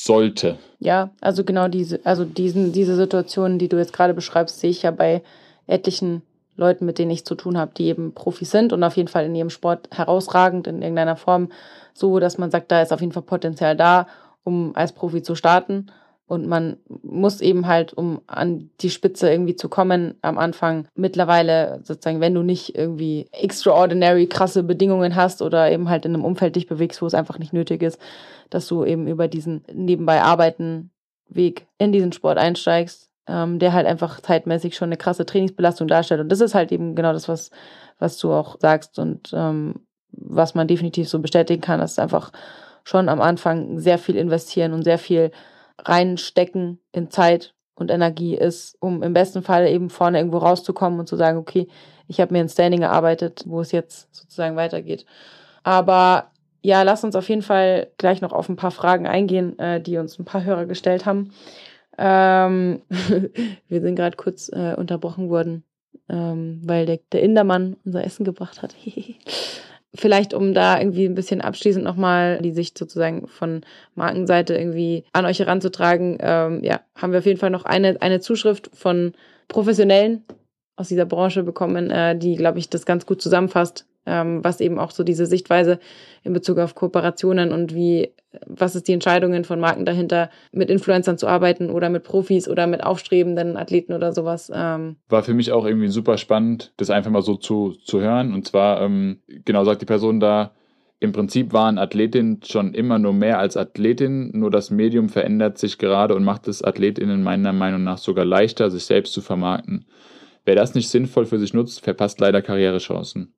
sollte. Ja, also genau diese, also diesen, diese Situationen, die du jetzt gerade beschreibst, sehe ich ja bei etlichen Leuten, mit denen ich zu tun habe, die eben Profis sind und auf jeden Fall in ihrem Sport herausragend in irgendeiner Form, so dass man sagt, da ist auf jeden Fall Potenzial da, um als Profi zu starten. Und man muss eben halt, um an die Spitze irgendwie zu kommen, am Anfang mittlerweile sozusagen, wenn du nicht irgendwie extraordinary krasse Bedingungen hast oder eben halt in einem Umfeld dich bewegst, wo es einfach nicht nötig ist, dass du eben über diesen nebenbei arbeiten Weg in diesen Sport einsteigst, ähm, der halt einfach zeitmäßig schon eine krasse Trainingsbelastung darstellt. Und das ist halt eben genau das, was, was du auch sagst und ähm, was man definitiv so bestätigen kann, dass einfach schon am Anfang sehr viel investieren und sehr viel reinstecken in Zeit und Energie ist, um im besten Fall eben vorne irgendwo rauszukommen und zu sagen, okay, ich habe mir ein Standing erarbeitet, wo es jetzt sozusagen weitergeht. Aber ja, lass uns auf jeden Fall gleich noch auf ein paar Fragen eingehen, äh, die uns ein paar Hörer gestellt haben. Ähm, wir sind gerade kurz äh, unterbrochen worden, ähm, weil der, der Indermann unser Essen gebracht hat. Vielleicht, um da irgendwie ein bisschen abschließend nochmal die Sicht sozusagen von Markenseite irgendwie an euch heranzutragen, ähm, ja, haben wir auf jeden Fall noch eine, eine Zuschrift von Professionellen aus dieser Branche bekommen, äh, die, glaube ich, das ganz gut zusammenfasst, ähm, was eben auch so diese Sichtweise in Bezug auf Kooperationen und wie, was ist die Entscheidungen von Marken dahinter, mit Influencern zu arbeiten oder mit Profis oder mit aufstrebenden Athleten oder sowas. Ähm. War für mich auch irgendwie super spannend, das einfach mal so zu, zu hören. Und zwar, ähm, genau sagt die Person da, im Prinzip waren Athletinnen schon immer nur mehr als Athletin, nur das Medium verändert sich gerade und macht es Athletinnen meiner Meinung nach sogar leichter, sich selbst zu vermarkten. Wer das nicht sinnvoll für sich nutzt, verpasst leider Karrierechancen.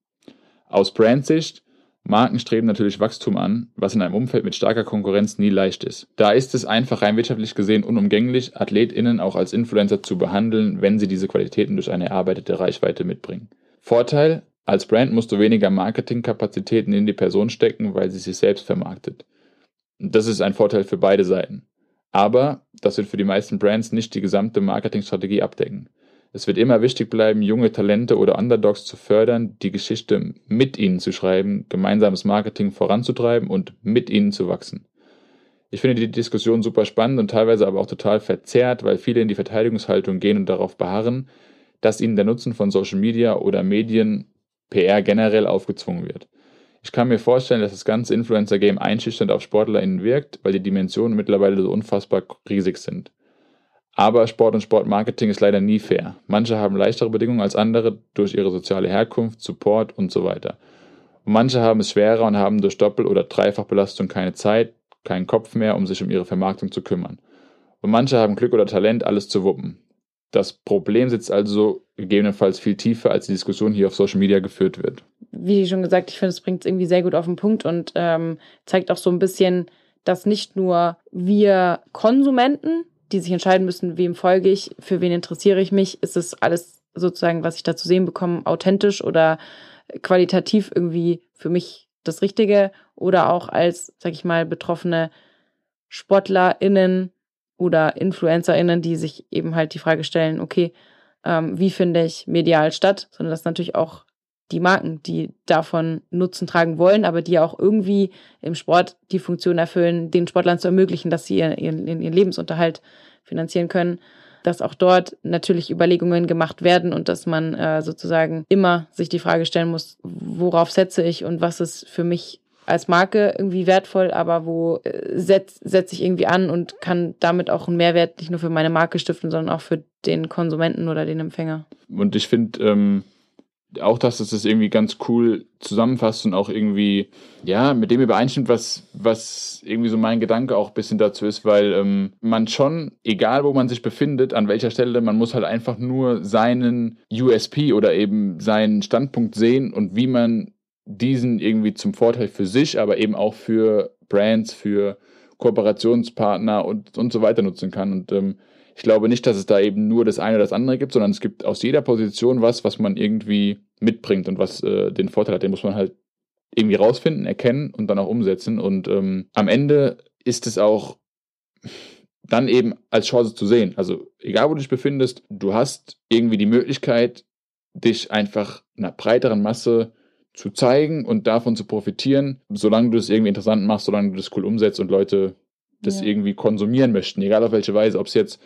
Aus Brandsicht Marken streben natürlich Wachstum an, was in einem Umfeld mit starker Konkurrenz nie leicht ist. Da ist es einfach rein wirtschaftlich gesehen unumgänglich, AthletInnen auch als Influencer zu behandeln, wenn sie diese Qualitäten durch eine erarbeitete Reichweite mitbringen. Vorteil, als Brand musst du weniger Marketingkapazitäten in die Person stecken, weil sie sich selbst vermarktet. Das ist ein Vorteil für beide Seiten. Aber das wird für die meisten Brands nicht die gesamte Marketingstrategie abdecken. Es wird immer wichtig bleiben, junge Talente oder Underdogs zu fördern, die Geschichte mit ihnen zu schreiben, gemeinsames Marketing voranzutreiben und mit ihnen zu wachsen. Ich finde die Diskussion super spannend und teilweise aber auch total verzerrt, weil viele in die Verteidigungshaltung gehen und darauf beharren, dass ihnen der Nutzen von Social Media oder Medien PR generell aufgezwungen wird. Ich kann mir vorstellen, dass das ganze Influencer-Game einschüchternd auf SportlerInnen wirkt, weil die Dimensionen mittlerweile so unfassbar riesig sind. Aber Sport und Sportmarketing ist leider nie fair. Manche haben leichtere Bedingungen als andere durch ihre soziale Herkunft, Support und so weiter. Und manche haben es schwerer und haben durch Doppel- oder Dreifachbelastung keine Zeit, keinen Kopf mehr, um sich um ihre Vermarktung zu kümmern. Und manche haben Glück oder Talent, alles zu wuppen. Das Problem sitzt also gegebenenfalls viel tiefer, als die Diskussion hier auf Social Media geführt wird. Wie schon gesagt, ich finde, es bringt es irgendwie sehr gut auf den Punkt und ähm, zeigt auch so ein bisschen, dass nicht nur wir Konsumenten die sich entscheiden müssen, wem folge ich, für wen interessiere ich mich, ist es alles sozusagen, was ich da zu sehen bekomme, authentisch oder qualitativ irgendwie für mich das Richtige oder auch als, sag ich mal, betroffene SportlerInnen oder InfluencerInnen, die sich eben halt die Frage stellen, okay, ähm, wie finde ich medial statt, sondern das natürlich auch die Marken, die davon Nutzen tragen wollen, aber die auch irgendwie im Sport die Funktion erfüllen, den Sportlern zu ermöglichen, dass sie ihren, ihren, ihren Lebensunterhalt finanzieren können, dass auch dort natürlich Überlegungen gemacht werden und dass man äh, sozusagen immer sich die Frage stellen muss, worauf setze ich und was ist für mich als Marke irgendwie wertvoll, aber wo äh, setze setz ich irgendwie an und kann damit auch einen Mehrwert nicht nur für meine Marke stiften, sondern auch für den Konsumenten oder den Empfänger. Und ich finde, ähm, auch, dass es das irgendwie ganz cool zusammenfasst und auch irgendwie, ja, mit dem übereinstimmt, was, was irgendwie so mein Gedanke auch ein bisschen dazu ist, weil ähm, man schon, egal wo man sich befindet, an welcher Stelle, man muss halt einfach nur seinen USP oder eben seinen Standpunkt sehen und wie man diesen irgendwie zum Vorteil für sich, aber eben auch für Brands, für Kooperationspartner und, und so weiter nutzen kann. Und ähm, ich glaube nicht, dass es da eben nur das eine oder das andere gibt, sondern es gibt aus jeder Position was, was man irgendwie mitbringt und was äh, den Vorteil hat. Den muss man halt irgendwie rausfinden, erkennen und dann auch umsetzen. Und ähm, am Ende ist es auch dann eben als Chance zu sehen. Also egal, wo du dich befindest, du hast irgendwie die Möglichkeit, dich einfach einer breiteren Masse zu zeigen und davon zu profitieren, solange du es irgendwie interessant machst, solange du das cool umsetzt und Leute das ja. irgendwie konsumieren möchten, egal auf welche Weise, ob es jetzt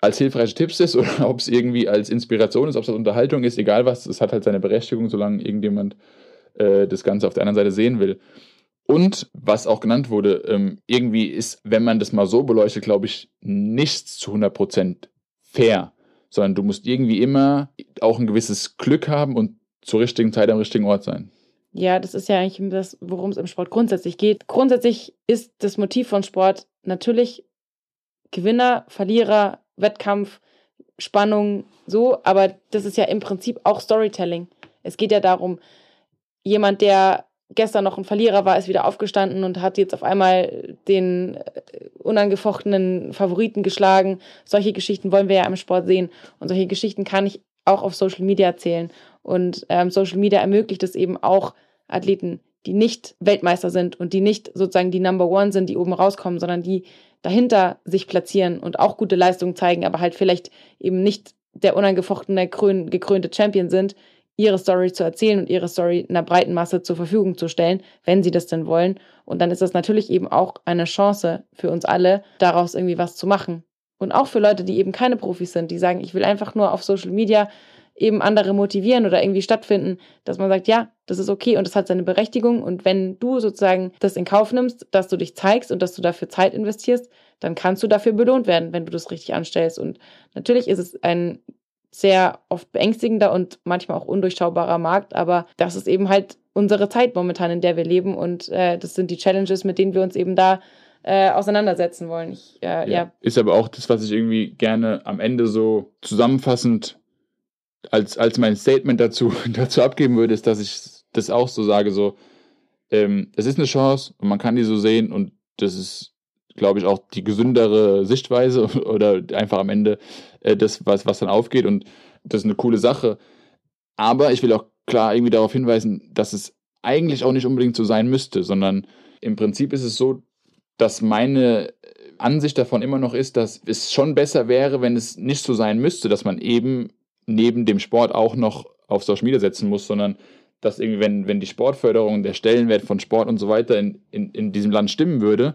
als hilfreiche Tipps ist oder ob es irgendwie als Inspiration ist, ob es als Unterhaltung ist, egal was, es hat halt seine Berechtigung, solange irgendjemand äh, das Ganze auf der anderen Seite sehen will. Und was auch genannt wurde, ähm, irgendwie ist, wenn man das mal so beleuchtet, glaube ich, nichts zu 100% fair, sondern du musst irgendwie immer auch ein gewisses Glück haben und zur richtigen Zeit am richtigen Ort sein. Ja, das ist ja eigentlich das, worum es im Sport grundsätzlich geht. Grundsätzlich ist das Motiv von Sport natürlich Gewinner, Verlierer, Wettkampf, Spannung, so, aber das ist ja im Prinzip auch Storytelling. Es geht ja darum, jemand, der gestern noch ein Verlierer war, ist wieder aufgestanden und hat jetzt auf einmal den äh, unangefochtenen Favoriten geschlagen. Solche Geschichten wollen wir ja im Sport sehen. Und solche Geschichten kann ich auch auf Social Media erzählen. Und ähm, Social Media ermöglicht es eben auch Athleten, die nicht Weltmeister sind und die nicht sozusagen die Number One sind, die oben rauskommen, sondern die dahinter sich platzieren und auch gute Leistungen zeigen, aber halt vielleicht eben nicht der unangefochtene, gekrönte Champion sind, ihre Story zu erzählen und ihre Story einer breiten Masse zur Verfügung zu stellen, wenn sie das denn wollen. Und dann ist das natürlich eben auch eine Chance für uns alle, daraus irgendwie was zu machen. Und auch für Leute, die eben keine Profis sind, die sagen, ich will einfach nur auf Social Media eben andere motivieren oder irgendwie stattfinden, dass man sagt, ja, das ist okay und das hat seine Berechtigung. Und wenn du sozusagen das in Kauf nimmst, dass du dich zeigst und dass du dafür Zeit investierst, dann kannst du dafür belohnt werden, wenn du das richtig anstellst. Und natürlich ist es ein sehr oft beängstigender und manchmal auch undurchschaubarer Markt, aber das ist eben halt unsere Zeit momentan, in der wir leben und äh, das sind die Challenges, mit denen wir uns eben da äh, auseinandersetzen wollen. Ich, äh, ja. ja. Ist aber auch das, was ich irgendwie gerne am Ende so zusammenfassend als, als mein Statement dazu, dazu abgeben würde, ist, dass ich das auch so sage, so, ähm, es ist eine Chance und man kann die so sehen und das ist, glaube ich, auch die gesündere Sichtweise oder einfach am Ende äh, das, was, was dann aufgeht und das ist eine coole Sache. Aber ich will auch klar irgendwie darauf hinweisen, dass es eigentlich auch nicht unbedingt so sein müsste, sondern im Prinzip ist es so, dass meine Ansicht davon immer noch ist, dass es schon besser wäre, wenn es nicht so sein müsste, dass man eben neben dem Sport auch noch auf Social Media setzen muss, sondern dass irgendwie, wenn, wenn die Sportförderung, der Stellenwert von Sport und so weiter in, in, in diesem Land stimmen würde,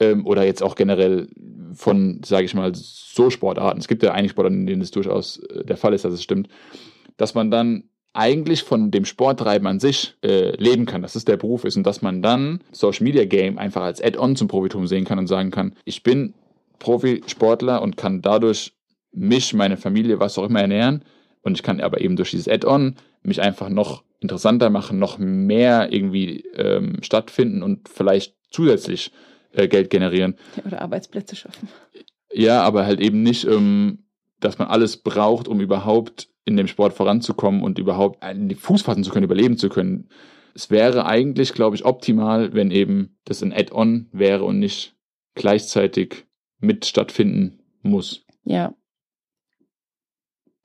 ähm, oder jetzt auch generell von, sage ich mal, so Sportarten, es gibt ja einige Sportarten, in denen es durchaus äh, der Fall ist, dass es stimmt, dass man dann eigentlich von dem Sporttreiben an sich äh, leben kann, dass es der Beruf ist und dass man dann Social Media Game einfach als Add-on zum Profitum sehen kann und sagen kann, ich bin Profisportler und kann dadurch mich, meine Familie, was auch immer ernähren und ich kann aber eben durch dieses Add-on mich einfach noch interessanter machen, noch mehr irgendwie ähm, stattfinden und vielleicht zusätzlich äh, Geld generieren. Oder Arbeitsplätze schaffen. Ja, aber halt eben nicht, ähm, dass man alles braucht, um überhaupt in dem Sport voranzukommen und überhaupt einen Fuß fassen zu können, überleben zu können. Es wäre eigentlich, glaube ich, optimal, wenn eben das ein Add-on wäre und nicht gleichzeitig mit stattfinden muss. Ja.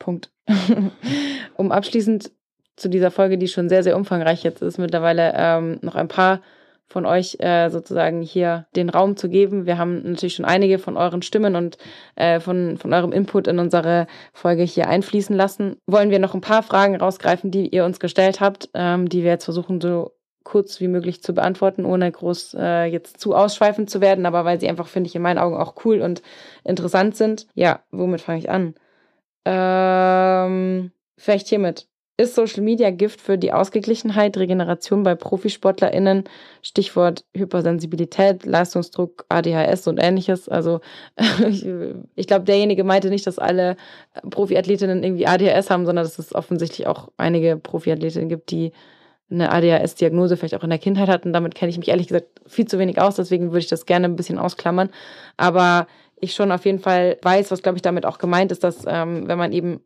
Punkt. um abschließend zu dieser Folge, die schon sehr, sehr umfangreich jetzt ist, mittlerweile ähm, noch ein paar von euch äh, sozusagen hier den Raum zu geben. Wir haben natürlich schon einige von euren Stimmen und äh, von, von eurem Input in unsere Folge hier einfließen lassen. Wollen wir noch ein paar Fragen rausgreifen, die ihr uns gestellt habt, ähm, die wir jetzt versuchen so kurz wie möglich zu beantworten, ohne groß äh, jetzt zu ausschweifend zu werden, aber weil sie einfach, finde ich, in meinen Augen auch cool und interessant sind. Ja, womit fange ich an? Ähm, vielleicht hiermit. Ist Social Media Gift für die Ausgeglichenheit, Regeneration bei ProfisportlerInnen? Stichwort Hypersensibilität, Leistungsdruck, ADHS und ähnliches. Also ich, ich glaube, derjenige meinte nicht, dass alle Profiathletinnen irgendwie ADHS haben, sondern dass es offensichtlich auch einige Profiathletinnen gibt, die eine ADHS-Diagnose vielleicht auch in der Kindheit hatten. Damit kenne ich mich ehrlich gesagt viel zu wenig aus, deswegen würde ich das gerne ein bisschen ausklammern. Aber ich schon auf jeden Fall weiß, was glaube ich damit auch gemeint ist, dass ähm, wenn man eben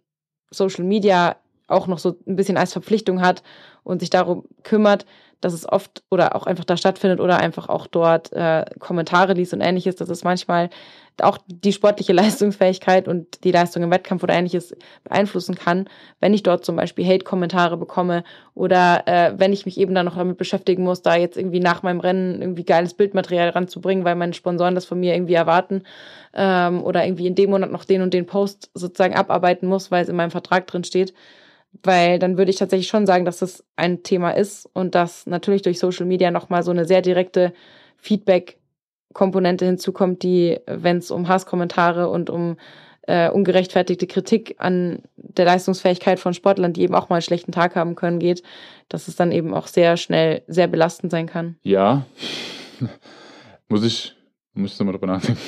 Social Media auch noch so ein bisschen als Verpflichtung hat und sich darum kümmert, dass es oft oder auch einfach da stattfindet oder einfach auch dort äh, Kommentare liest und ähnliches, dass es manchmal auch die sportliche Leistungsfähigkeit und die Leistung im Wettkampf oder ähnliches beeinflussen kann, wenn ich dort zum Beispiel Hate-Kommentare bekomme oder äh, wenn ich mich eben dann noch damit beschäftigen muss, da jetzt irgendwie nach meinem Rennen irgendwie geiles Bildmaterial ranzubringen, weil meine Sponsoren das von mir irgendwie erwarten ähm, oder irgendwie in dem Monat noch den und den Post sozusagen abarbeiten muss, weil es in meinem Vertrag drin steht weil dann würde ich tatsächlich schon sagen, dass das ein Thema ist und dass natürlich durch Social Media nochmal so eine sehr direkte Feedback-Komponente hinzukommt, die, wenn es um Hasskommentare und um äh, ungerechtfertigte Kritik an der Leistungsfähigkeit von Sportlern, die eben auch mal einen schlechten Tag haben können, geht, dass es dann eben auch sehr schnell sehr belastend sein kann. Ja, muss ich, muss ich nochmal drüber nachdenken.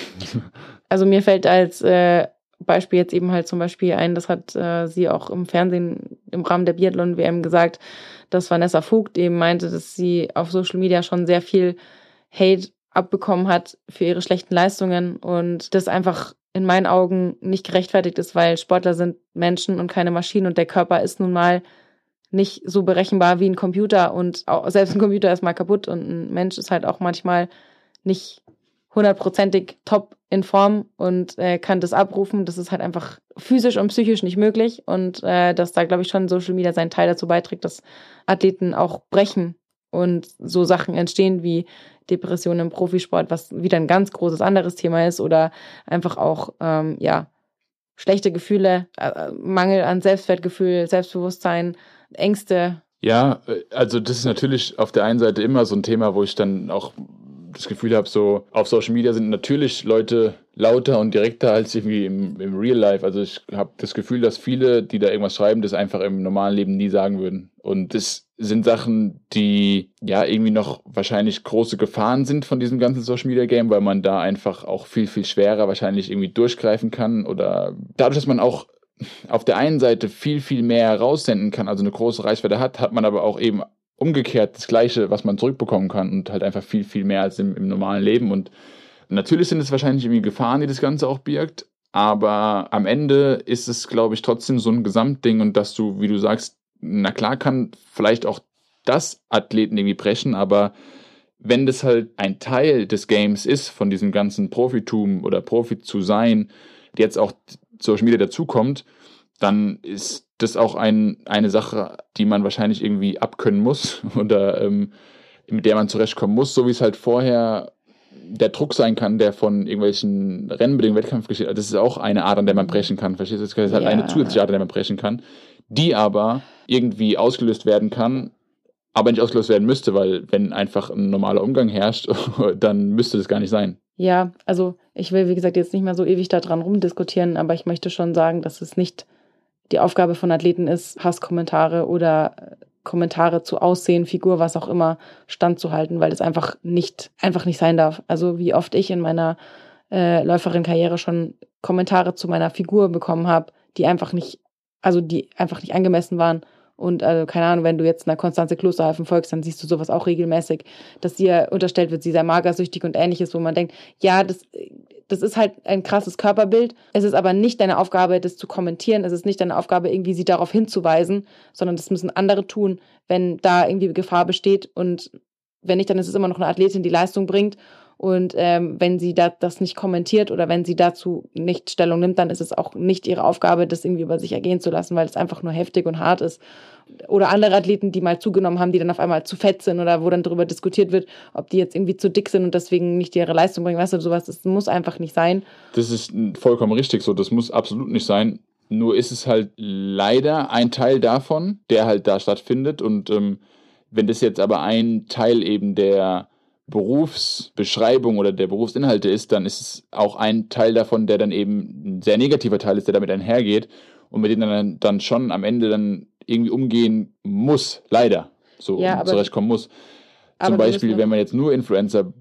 Also mir fällt als äh, Beispiel jetzt eben halt zum Beispiel ein, das hat äh, sie auch im Fernsehen im Rahmen der Biathlon-WM gesagt, dass Vanessa Vogt eben meinte, dass sie auf Social Media schon sehr viel Hate abbekommen hat für ihre schlechten Leistungen und das einfach in meinen Augen nicht gerechtfertigt ist, weil Sportler sind Menschen und keine Maschinen und der Körper ist nun mal nicht so berechenbar wie ein Computer und auch, selbst ein Computer ist mal kaputt und ein Mensch ist halt auch manchmal nicht hundertprozentig top in Form und äh, kann das abrufen. Das ist halt einfach physisch und psychisch nicht möglich und äh, dass da, glaube ich, schon Social Media seinen Teil dazu beiträgt, dass Athleten auch brechen und so Sachen entstehen wie Depressionen im Profisport, was wieder ein ganz großes anderes Thema ist oder einfach auch, ähm, ja, schlechte Gefühle, äh, Mangel an Selbstwertgefühl, Selbstbewusstsein, Ängste. Ja, äh, also das ist natürlich auf der einen Seite immer so ein Thema, wo ich dann auch das Gefühl habe, so auf Social Media sind natürlich Leute lauter und direkter als irgendwie im, im Real Life. Also ich habe das Gefühl, dass viele, die da irgendwas schreiben, das einfach im normalen Leben nie sagen würden. Und das sind Sachen, die ja irgendwie noch wahrscheinlich große Gefahren sind von diesem ganzen Social Media Game, weil man da einfach auch viel, viel schwerer wahrscheinlich irgendwie durchgreifen kann oder dadurch, dass man auch auf der einen Seite viel, viel mehr raussenden kann, also eine große Reichweite hat, hat man aber auch eben umgekehrt das Gleiche, was man zurückbekommen kann und halt einfach viel, viel mehr als im, im normalen Leben. Und natürlich sind es wahrscheinlich irgendwie Gefahren, die das Ganze auch birgt. Aber am Ende ist es, glaube ich, trotzdem so ein Gesamtding und dass du, wie du sagst, na klar kann vielleicht auch dass Athleten irgendwie brechen, aber wenn das halt ein Teil des Games ist, von diesem ganzen Profitum oder Profi zu sein, jetzt auch Social Media dazukommt, dann ist das auch ein, eine Sache, die man wahrscheinlich irgendwie abkönnen muss oder ähm, mit der man zurechtkommen muss, so wie es halt vorher der Druck sein kann, der von irgendwelchen Rennbedingungen, Wettkampf geschieht. Das ist auch eine Art, an der man brechen kann. Verstehst du? Das ist halt Ja. eine zusätzliche Art, an der man brechen kann, die aber irgendwie ausgelöst werden kann, aber nicht ausgelöst werden müsste, weil wenn einfach ein normaler Umgang herrscht, dann müsste das gar nicht sein. Ja, also ich will, wie gesagt, jetzt nicht mehr so ewig daran rumdiskutieren, aber ich möchte schon sagen, dass es nicht die Aufgabe von Athleten ist, Hasskommentare oder äh, Kommentare zu Aussehen, Figur, was auch immer, standzuhalten, weil es einfach nicht, einfach nicht sein darf. Also wie oft ich in meiner äh, Läuferin-Karriere schon Kommentare zu meiner Figur bekommen habe, die einfach nicht, also die einfach nicht angemessen waren. Und also, keine Ahnung, wenn du jetzt einer Konstanze Klosterhalfen folgst, dann siehst du sowas auch regelmäßig, dass ihr unterstellt wird, sie sei magersüchtig und ähnliches, wo man denkt, ja, das, das ist halt ein krasses Körperbild. Es ist aber nicht deine Aufgabe, das zu kommentieren. Es ist nicht deine Aufgabe, irgendwie sie darauf hinzuweisen, sondern das müssen andere tun, wenn da irgendwie Gefahr besteht. Und wenn nicht, dann ist es immer noch eine Athletin, die Leistung bringt. Und ähm, wenn sie da, das nicht kommentiert oder wenn sie dazu nicht Stellung nimmt, dann ist es auch nicht ihre Aufgabe, das irgendwie über sich ergehen zu lassen, weil es einfach nur heftig und hart ist. Oder andere Athleten, die mal zugenommen haben, die dann auf einmal zu fett sind oder wo dann darüber diskutiert wird, ob die jetzt irgendwie zu dick sind und deswegen nicht ihre Leistung bringen. Weißt du, sowas, das muss einfach nicht sein. Das ist vollkommen richtig so. Das muss absolut nicht sein. Nur ist es halt leider ein Teil davon, der halt da stattfindet. Und ähm, wenn das jetzt aber ein Teil eben der Berufsbeschreibung oder der Berufsinhalte ist, dann ist es auch ein Teil davon, der dann eben ein sehr negativer Teil ist, der damit einhergeht und mit dem dann, dann schon am Ende dann irgendwie umgehen muss, leider. So Ja, aber- zurechtkommen muss. Zum Beispiel, wenn man jetzt nur Influencer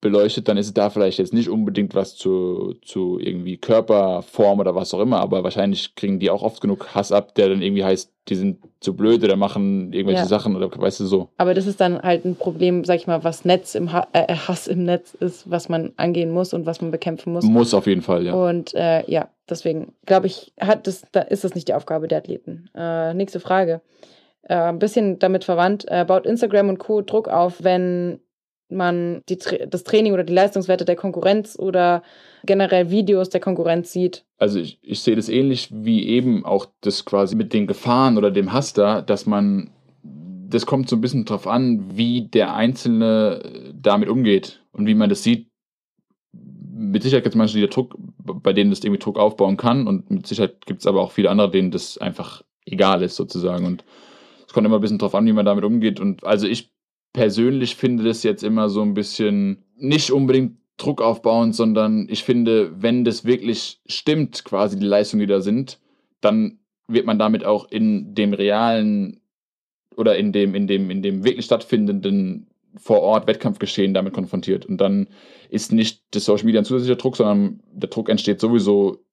beleuchtet, dann ist es da vielleicht jetzt nicht unbedingt was zu, zu irgendwie Körperform oder was auch immer, aber wahrscheinlich kriegen die auch oft genug Hass ab, der dann irgendwie heißt, die sind zu blöd oder machen irgendwelche Ja. Sachen oder weißt du so. Aber das ist dann halt ein Problem, sag ich mal, was Netz im ha äh, Hass im Netz ist, was man angehen muss und was man bekämpfen muss. Muss auf jeden Fall, ja. Und äh, ja, deswegen glaube ich, hat das, da ist das nicht die Aufgabe der Athleten. Äh, nächste Frage. Äh, ein bisschen damit verwandt, äh, baut Instagram und Co. Druck auf, wenn man die, das Training oder die Leistungswerte der Konkurrenz oder generell Videos der Konkurrenz sieht. Also ich, ich sehe das ähnlich wie eben auch das quasi mit den Gefahren oder dem Hass da, dass man, das kommt so ein bisschen drauf an, wie der Einzelne damit umgeht und wie man das sieht. Mit Sicherheit gibt es manche, die der Druck, bei denen das irgendwie Druck aufbauen kann und mit Sicherheit gibt es aber auch viele andere, denen das einfach egal ist sozusagen und es kommt immer ein bisschen drauf an, wie man damit umgeht und also ich persönlich finde das jetzt immer so ein bisschen nicht unbedingt Druck aufbauend, sondern ich finde, wenn das wirklich stimmt, quasi die Leistungen, die da sind, dann wird man damit auch in dem realen oder in dem, in dem, in dem wirklich stattfindenden vor Ort Wettkampfgeschehen damit konfrontiert. Und dann ist nicht das Social Media ein zusätzlicher Druck, sondern der Druck entsteht sowieso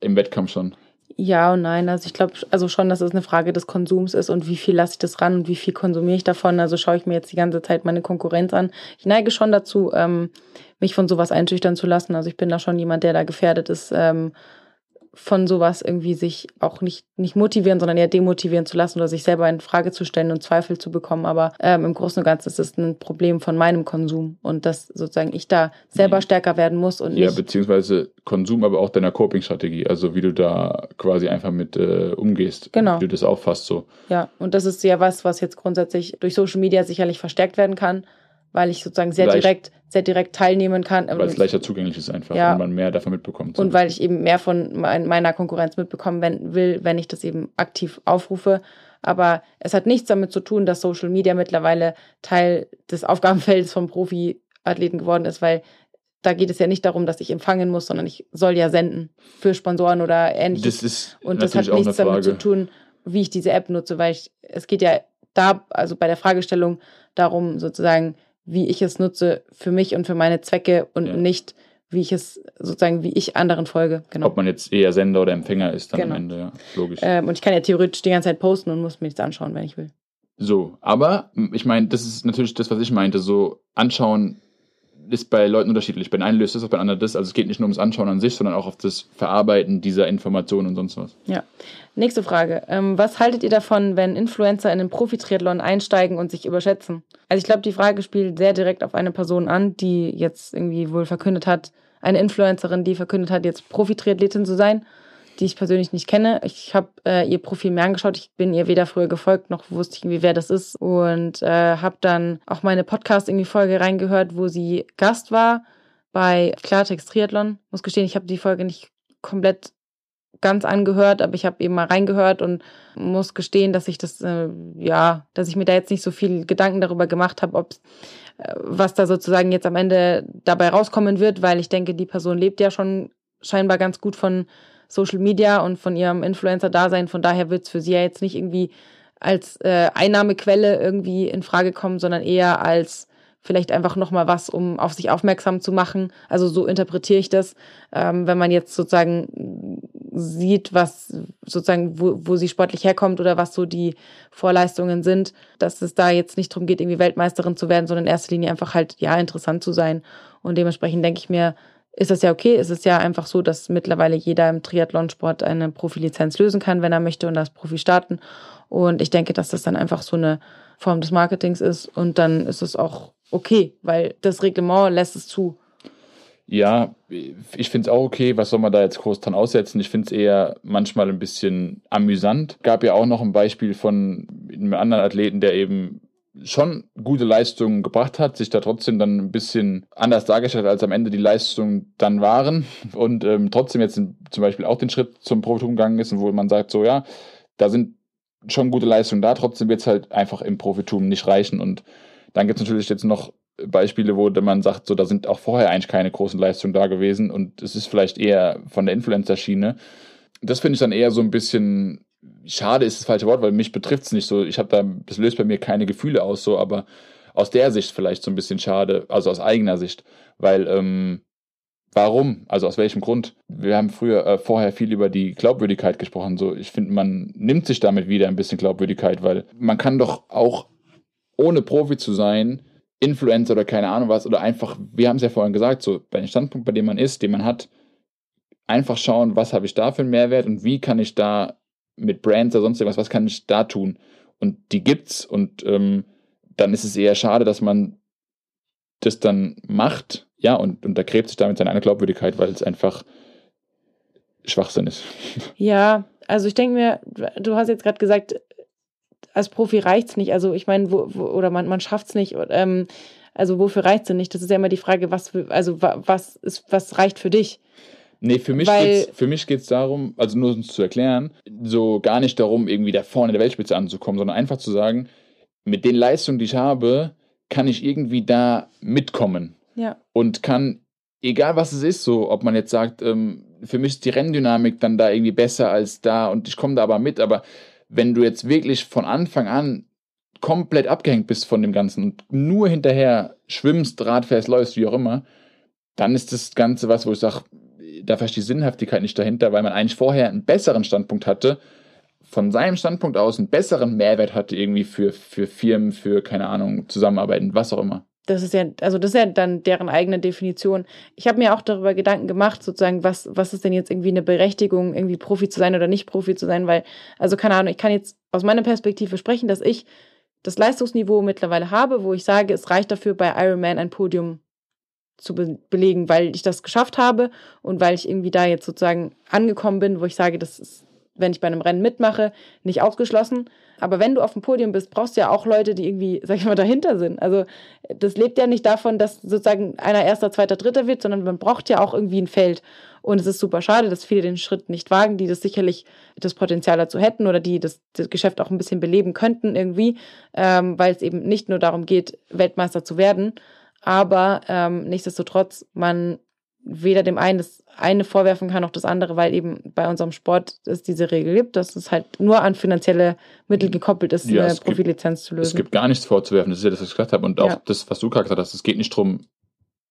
im Wettkampf schon. Ja und nein. Also ich glaube also schon, dass es eine Frage des Konsums ist und wie viel lasse ich das ran und wie viel konsumiere ich davon. Also schaue ich mir jetzt die ganze Zeit meine Konkurrenz an. Ich neige schon dazu, ähm, mich von sowas einschüchtern zu lassen. Also ich bin da schon jemand, der da gefährdet ist, ähm, von sowas irgendwie sich auch nicht, nicht motivieren, sondern eher demotivieren zu lassen oder sich selber in Frage zu stellen und Zweifel zu bekommen. Aber ähm, im Großen und Ganzen ist es ein Problem von meinem Konsum und dass sozusagen ich da selber Mhm. stärker werden muss und Ja, beziehungsweise Konsum, aber auch deiner Coping-Strategie, also wie du da quasi einfach mit äh, umgehst, Genau. wie du das auffasst so. Ja, und das ist ja was, was jetzt grundsätzlich durch Social Media sicherlich verstärkt werden kann, weil ich sozusagen sehr Leicht. direkt, sehr direkt teilnehmen kann. Weil es leichter zugänglich ist einfach Ja. und man mehr davon mitbekommt. und weil ich eben mehr von mein, meiner Konkurrenz mitbekommen wenn, will, wenn ich das eben aktiv aufrufe. Aber es hat nichts damit zu tun, dass Social Media mittlerweile Teil des Aufgabenfelds vom Profiathleten geworden ist, weil da geht es ja nicht darum, dass ich empfangen muss, sondern ich soll ja senden für Sponsoren oder ähnliches. das ist Und das hat nichts damit zu tun, wie ich diese App nutze, weil ich, es geht ja da, also bei der Fragestellung darum, sozusagen, wie ich es nutze für mich und für meine Zwecke und Ja. nicht, wie ich es, sozusagen, wie ich anderen folge. Genau. Ob man jetzt eher Sender oder Empfänger ist dann Genau. am Ende, ja, logisch. Ähm, und ich kann ja theoretisch die ganze Zeit posten und muss mir nichts anschauen, wenn ich will. So, aber ich meine, das ist natürlich das, was ich meinte, so anschauen, ist bei Leuten unterschiedlich. Bei den einen löst das, bei anderen das. Also es geht nicht nur ums Anschauen an sich, sondern auch auf das Verarbeiten dieser Informationen und sonst was. Ja. Nächste Frage. Ähm, was haltet ihr davon, wenn Influencer in den Profi-Triathlon einsteigen und sich überschätzen? Also ich glaube, die Frage spielt sehr direkt auf eine Person an, die jetzt irgendwie wohl verkündet hat, eine Influencerin, die verkündet hat, jetzt Profi-Triathletin zu sein, die ich persönlich nicht kenne. Ich habe äh, ihr Profil mir angeschaut. Ich bin ihr weder früher gefolgt, noch wusste ich irgendwie, wer das ist. Und äh, habe dann auch meine Podcast irgendwie Folge reingehört, wo sie Gast war bei Klartext Triathlon. Muss gestehen, ich habe die Folge nicht komplett ganz angehört, aber ich habe eben mal reingehört und muss gestehen, dass ich das, äh, ja, dass ich mir da jetzt nicht so viel Gedanken darüber gemacht habe, ob äh, was da sozusagen jetzt am Ende dabei rauskommen wird, weil ich denke, die Person lebt ja schon scheinbar ganz gut von Social Media und von ihrem Influencer-Dasein. Von daher wird es für sie ja jetzt nicht irgendwie als äh, Einnahmequelle irgendwie in Frage kommen, sondern eher als vielleicht einfach nochmal was, um auf sich aufmerksam zu machen. Also so interpretiere ich das, ähm, wenn man jetzt sozusagen sieht, was sozusagen, wo, wo sie sportlich herkommt oder was so die Vorleistungen sind, dass es da jetzt nicht darum geht, irgendwie Weltmeisterin zu werden, sondern in erster Linie einfach halt, ja, interessant zu sein. Und dementsprechend denke ich mir, ist das ja okay. Es ist ja einfach so, dass mittlerweile jeder im Triathlonsport eine Profilizenz lösen kann, wenn er möchte und das Profi starten. Und ich denke, dass das dann einfach so eine Form des Marketings ist und dann ist es auch okay, weil das Reglement lässt es zu. Ja, ich finde es auch okay. Was soll man da jetzt groß dran aussetzen? Ich finde es eher manchmal ein bisschen amüsant. Gab ja auch noch ein Beispiel von einem anderen Athleten, der eben schon gute Leistungen gebracht hat, sich da trotzdem dann ein bisschen anders dargestellt, als am Ende die Leistungen dann waren und ähm, trotzdem jetzt zum Beispiel auch den Schritt zum Profitum gegangen ist wo man sagt, so ja, da sind schon gute Leistungen da, trotzdem wird es halt einfach im Profitum nicht reichen und dann gibt es natürlich jetzt noch Beispiele, wo man sagt, so da sind auch vorher eigentlich keine großen Leistungen da gewesen und es ist vielleicht eher von der Influencer-Schiene. Das finde ich dann eher so ein bisschen schade ist das falsche Wort, weil mich betrifft es nicht so. Ich habe da, das löst bei mir keine Gefühle aus, so, aber aus der Sicht vielleicht so ein bisschen schade, also aus eigener Sicht, weil ähm, warum? Also aus welchem Grund? Wir haben früher äh, vorher viel über die Glaubwürdigkeit gesprochen. So, ich finde, man nimmt sich damit wieder ein bisschen Glaubwürdigkeit, weil man kann doch auch ohne Profi zu sein, Influencer oder keine Ahnung was, oder einfach, wir haben es ja vorhin gesagt, so bei dem Standpunkt, bei dem man ist, den man hat, einfach schauen, was habe ich da für einen Mehrwert und wie kann ich da mit Brands oder sonst irgendwas, was kann ich da tun? Und die gibt's und ähm, dann ist es eher schade, dass man das dann macht, ja, und untergräbt sich damit seine eigene Glaubwürdigkeit, weil es einfach Schwachsinn ist. Ja, also ich denke mir, du hast jetzt gerade gesagt, als Profi reicht's nicht. Also ich meine, wo, wo, oder man, man schafft's nicht. Ähm, also wofür reicht's denn nicht? Das ist ja immer die Frage, was also was ist, was reicht für dich? Nee, für mich Weil, geht's, für mich geht's darum, also nur um es zu erklären, so gar nicht darum, irgendwie da vorne in der Weltspitze anzukommen, sondern einfach zu sagen, mit den Leistungen, die ich habe, kann ich irgendwie da mitkommen. Ja. Und kann, egal was es ist, so, ob man jetzt sagt, ähm, für mich ist die Renndynamik dann da irgendwie besser als da und ich komme da aber mit, aber wenn du jetzt wirklich von Anfang an komplett abgehängt bist von dem Ganzen und nur hinterher schwimmst, Radfährst, läufst, wie auch immer, dann ist das Ganze was, wo ich sage, da verstehe ich die Sinnhaftigkeit nicht dahinter, weil man eigentlich vorher einen besseren Standpunkt hatte, von seinem Standpunkt aus einen besseren Mehrwert hatte irgendwie für, für Firmen, für, keine Ahnung, Zusammenarbeiten, was auch immer. Das ist ja, also das ist ja dann deren eigene Definition. Ich habe mir auch darüber Gedanken gemacht, sozusagen, was, was ist denn jetzt irgendwie eine Berechtigung, irgendwie Profi zu sein oder nicht Profi zu sein, weil, also keine Ahnung, ich kann jetzt aus meiner Perspektive sprechen, dass ich das Leistungsniveau mittlerweile habe, wo ich sage, es reicht dafür, bei Ironman ein Podium zu be belegen, weil ich das geschafft habe und weil ich irgendwie da jetzt sozusagen angekommen bin, wo ich sage, das ist, wenn ich bei einem Rennen mitmache, nicht ausgeschlossen. Aber wenn du auf dem Podium bist, brauchst du ja auch Leute, die irgendwie, sag ich mal, dahinter sind. Also das lebt ja nicht davon, dass sozusagen einer erster, zweiter, dritter wird, sondern man braucht ja auch irgendwie ein Feld. Und es ist super schade, dass viele den Schritt nicht wagen, die das sicherlich das Potenzial dazu hätten oder die das, das Geschäft auch ein bisschen beleben könnten irgendwie, ähm, weil es eben nicht nur darum geht, Weltmeister zu werden, aber ähm, nichtsdestotrotz man weder dem einen das eine vorwerfen kann noch das andere, weil eben bei unserem Sport es diese Regel gibt, dass es halt nur an finanzielle Mittel gekoppelt ist, ja, eine Profilizenz zu lösen. Es gibt gar nichts vorzuwerfen, das ist ja das, was ich gesagt habe. Und auch ja. das, was du gesagt hast, es geht nicht darum,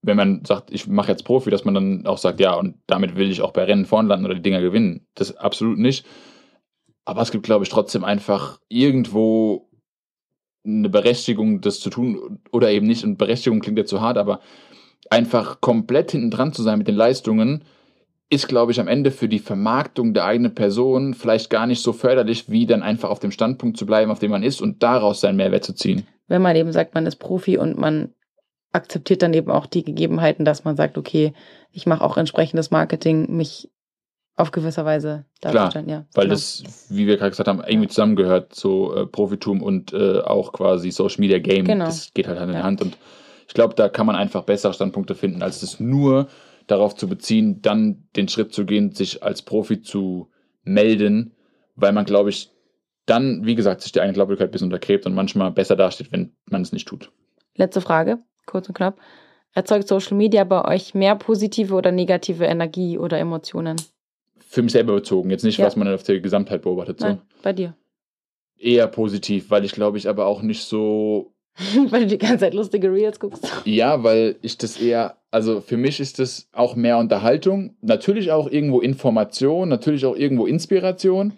wenn man sagt, ich mache jetzt Profi, dass man dann auch sagt, ja, und damit will ich auch bei Rennen vorn landen oder die Dinger gewinnen. Das absolut nicht. Aber es gibt, glaube ich, trotzdem einfach irgendwo eine Berechtigung, das zu tun oder eben nicht. Und Berechtigung klingt ja zu hart, aber einfach komplett hinten dran zu sein mit den Leistungen, ist, glaube ich, am Ende für die Vermarktung der eigenen Person vielleicht gar nicht so förderlich, wie dann einfach auf dem Standpunkt zu bleiben, auf dem man ist und daraus seinen Mehrwert zu ziehen. Wenn man eben sagt, man ist Profi und man akzeptiert dann eben auch die Gegebenheiten, dass man sagt, okay, ich mache auch entsprechendes Marketing, mich auf gewisser Weise darzustellen. Ja, Weil genau. das, wie wir gerade gesagt haben, irgendwie zusammengehört, so äh, Profitum und äh, auch quasi Social Media Game. Genau. Das geht halt Hand in Ja. Hand. Und ich glaube, da kann man einfach bessere Standpunkte finden, als das nur darauf zu beziehen, dann den Schritt zu gehen, sich als Profi zu melden, weil man, glaube ich, dann, wie gesagt, sich die eigene Glaubwürdigkeit ein bisschen untergräbt und manchmal besser dasteht, wenn man es nicht tut. Letzte Frage, kurz und knapp. Erzeugt Social Media bei euch mehr positive oder negative Energie oder Emotionen? Für mich selber bezogen, jetzt nicht, Ja. was man auf der Gesamtheit beobachtet. So. Nein, bei dir. Eher positiv, weil ich glaube ich aber auch nicht so Weil du die ganze Zeit lustige Reels guckst. Ja, weil ich das eher, also für mich ist das auch mehr Unterhaltung, natürlich auch irgendwo Information, natürlich auch irgendwo Inspiration,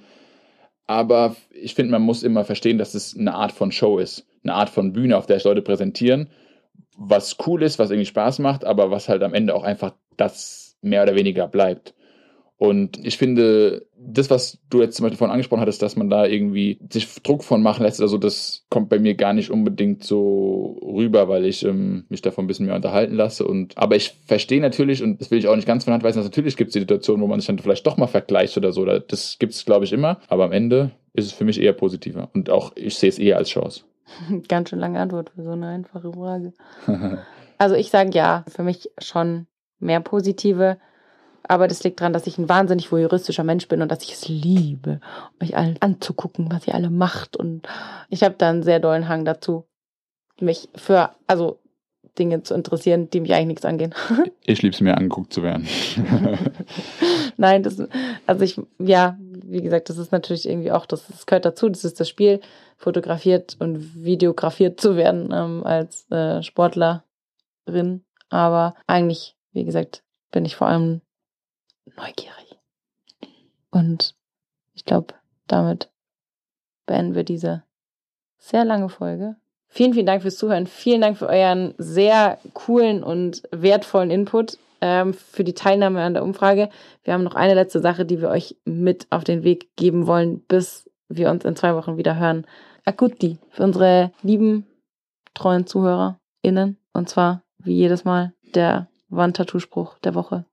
aber ich finde, man muss immer verstehen, dass es eine Art von Show ist, eine Art von Bühne, auf der sich Leute präsentieren, was cool ist, was irgendwie Spaß macht, aber was halt am Ende auch einfach das mehr oder weniger bleibt. Und ich finde, das, was du jetzt zum Beispiel vorhin angesprochen hattest, dass man da irgendwie sich Druck von machen lässt, also das kommt bei mir gar nicht unbedingt so rüber, weil ich ähm, mich davon ein bisschen mehr unterhalten lasse. Und aber ich verstehe natürlich, und das will ich auch nicht ganz von Hand weisen, dass natürlich gibt es die Situation, wo man sich dann vielleicht doch mal vergleicht oder so. Oder Das gibt es, glaube ich, immer. Aber am Ende ist es für mich eher positiver. Und auch ich sehe es eher als Chance. Ganz schön lange Antwort für so eine einfache Frage. Also ich sage ja, für mich schon mehr positive. Aber das liegt daran, dass ich ein wahnsinnig voyeuristischer Mensch bin und dass ich es liebe, euch allen anzugucken, was ihr alle macht. Und ich habe da einen sehr dollen Hang dazu, mich für also Dinge zu interessieren, die mich eigentlich nichts angehen. ich liebe es mir, angeguckt zu werden. Nein, das, also ich, ja, wie gesagt, das ist natürlich irgendwie auch, das, das gehört dazu, das ist das Spiel, fotografiert und videografiert zu werden ähm, als äh, Sportlerin. Aber eigentlich, wie gesagt, bin ich vor allem neugierig. Und ich glaube, damit beenden wir diese sehr lange Folge. Vielen, vielen Dank fürs Zuhören. Vielen Dank für euren sehr coolen und wertvollen Input, ähm, für die Teilnahme an der Umfrage. Wir haben noch eine letzte Sache, die wir euch mit auf den Weg geben wollen, bis wir uns in zwei Wochen wieder hören. Akuti für unsere lieben, treuen ZuhörerInnen. Und zwar, wie jedes Mal, der Wandtattoo-Spruch der Woche.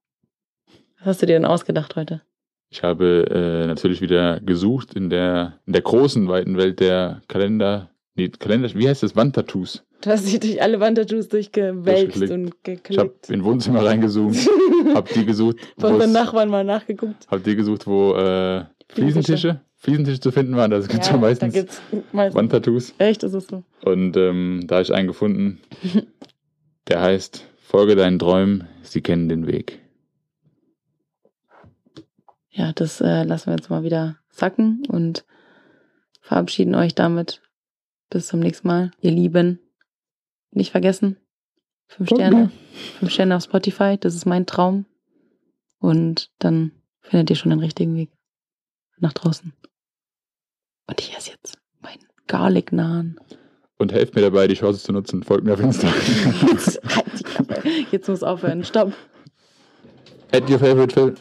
Was hast du dir denn ausgedacht heute? Ich habe äh, natürlich wieder gesucht in der, in der großen, weiten Welt der Kalender, nee, Kalender, wie heißt das? Wandtattoos. Du hast dich durch alle Wandtattoos durchgewälzt und Ich habe geklickt. in Wohnzimmer reingezoomt, habe die gesucht, Von es- Nachbarn mal nachgeguckt. hab die gesucht, wo äh, Fliesentische, Fliesentische zu finden waren. Das gibt ja, da meistens gibt's meistens. Wandtattoos. Echt, ist es so. Und ähm, da habe ich einen gefunden, der heißt Folge deinen Träumen, sie kennen den Weg. Ja, das äh, lassen wir jetzt mal wieder sacken und verabschieden euch damit. Bis zum nächsten Mal. Ihr Lieben, nicht vergessen, fünf Sterne, fünf Sterne auf Spotify, das ist mein Traum. Und dann findet ihr schon den richtigen Weg nach draußen. Und ich esse jetzt meinen Garlic Naan. Und helft mir dabei, die Chance zu nutzen. Folgt mir auf Insta. Jetzt, halt. Jetzt muss aufhören. Stopp. Add your favorite Phil.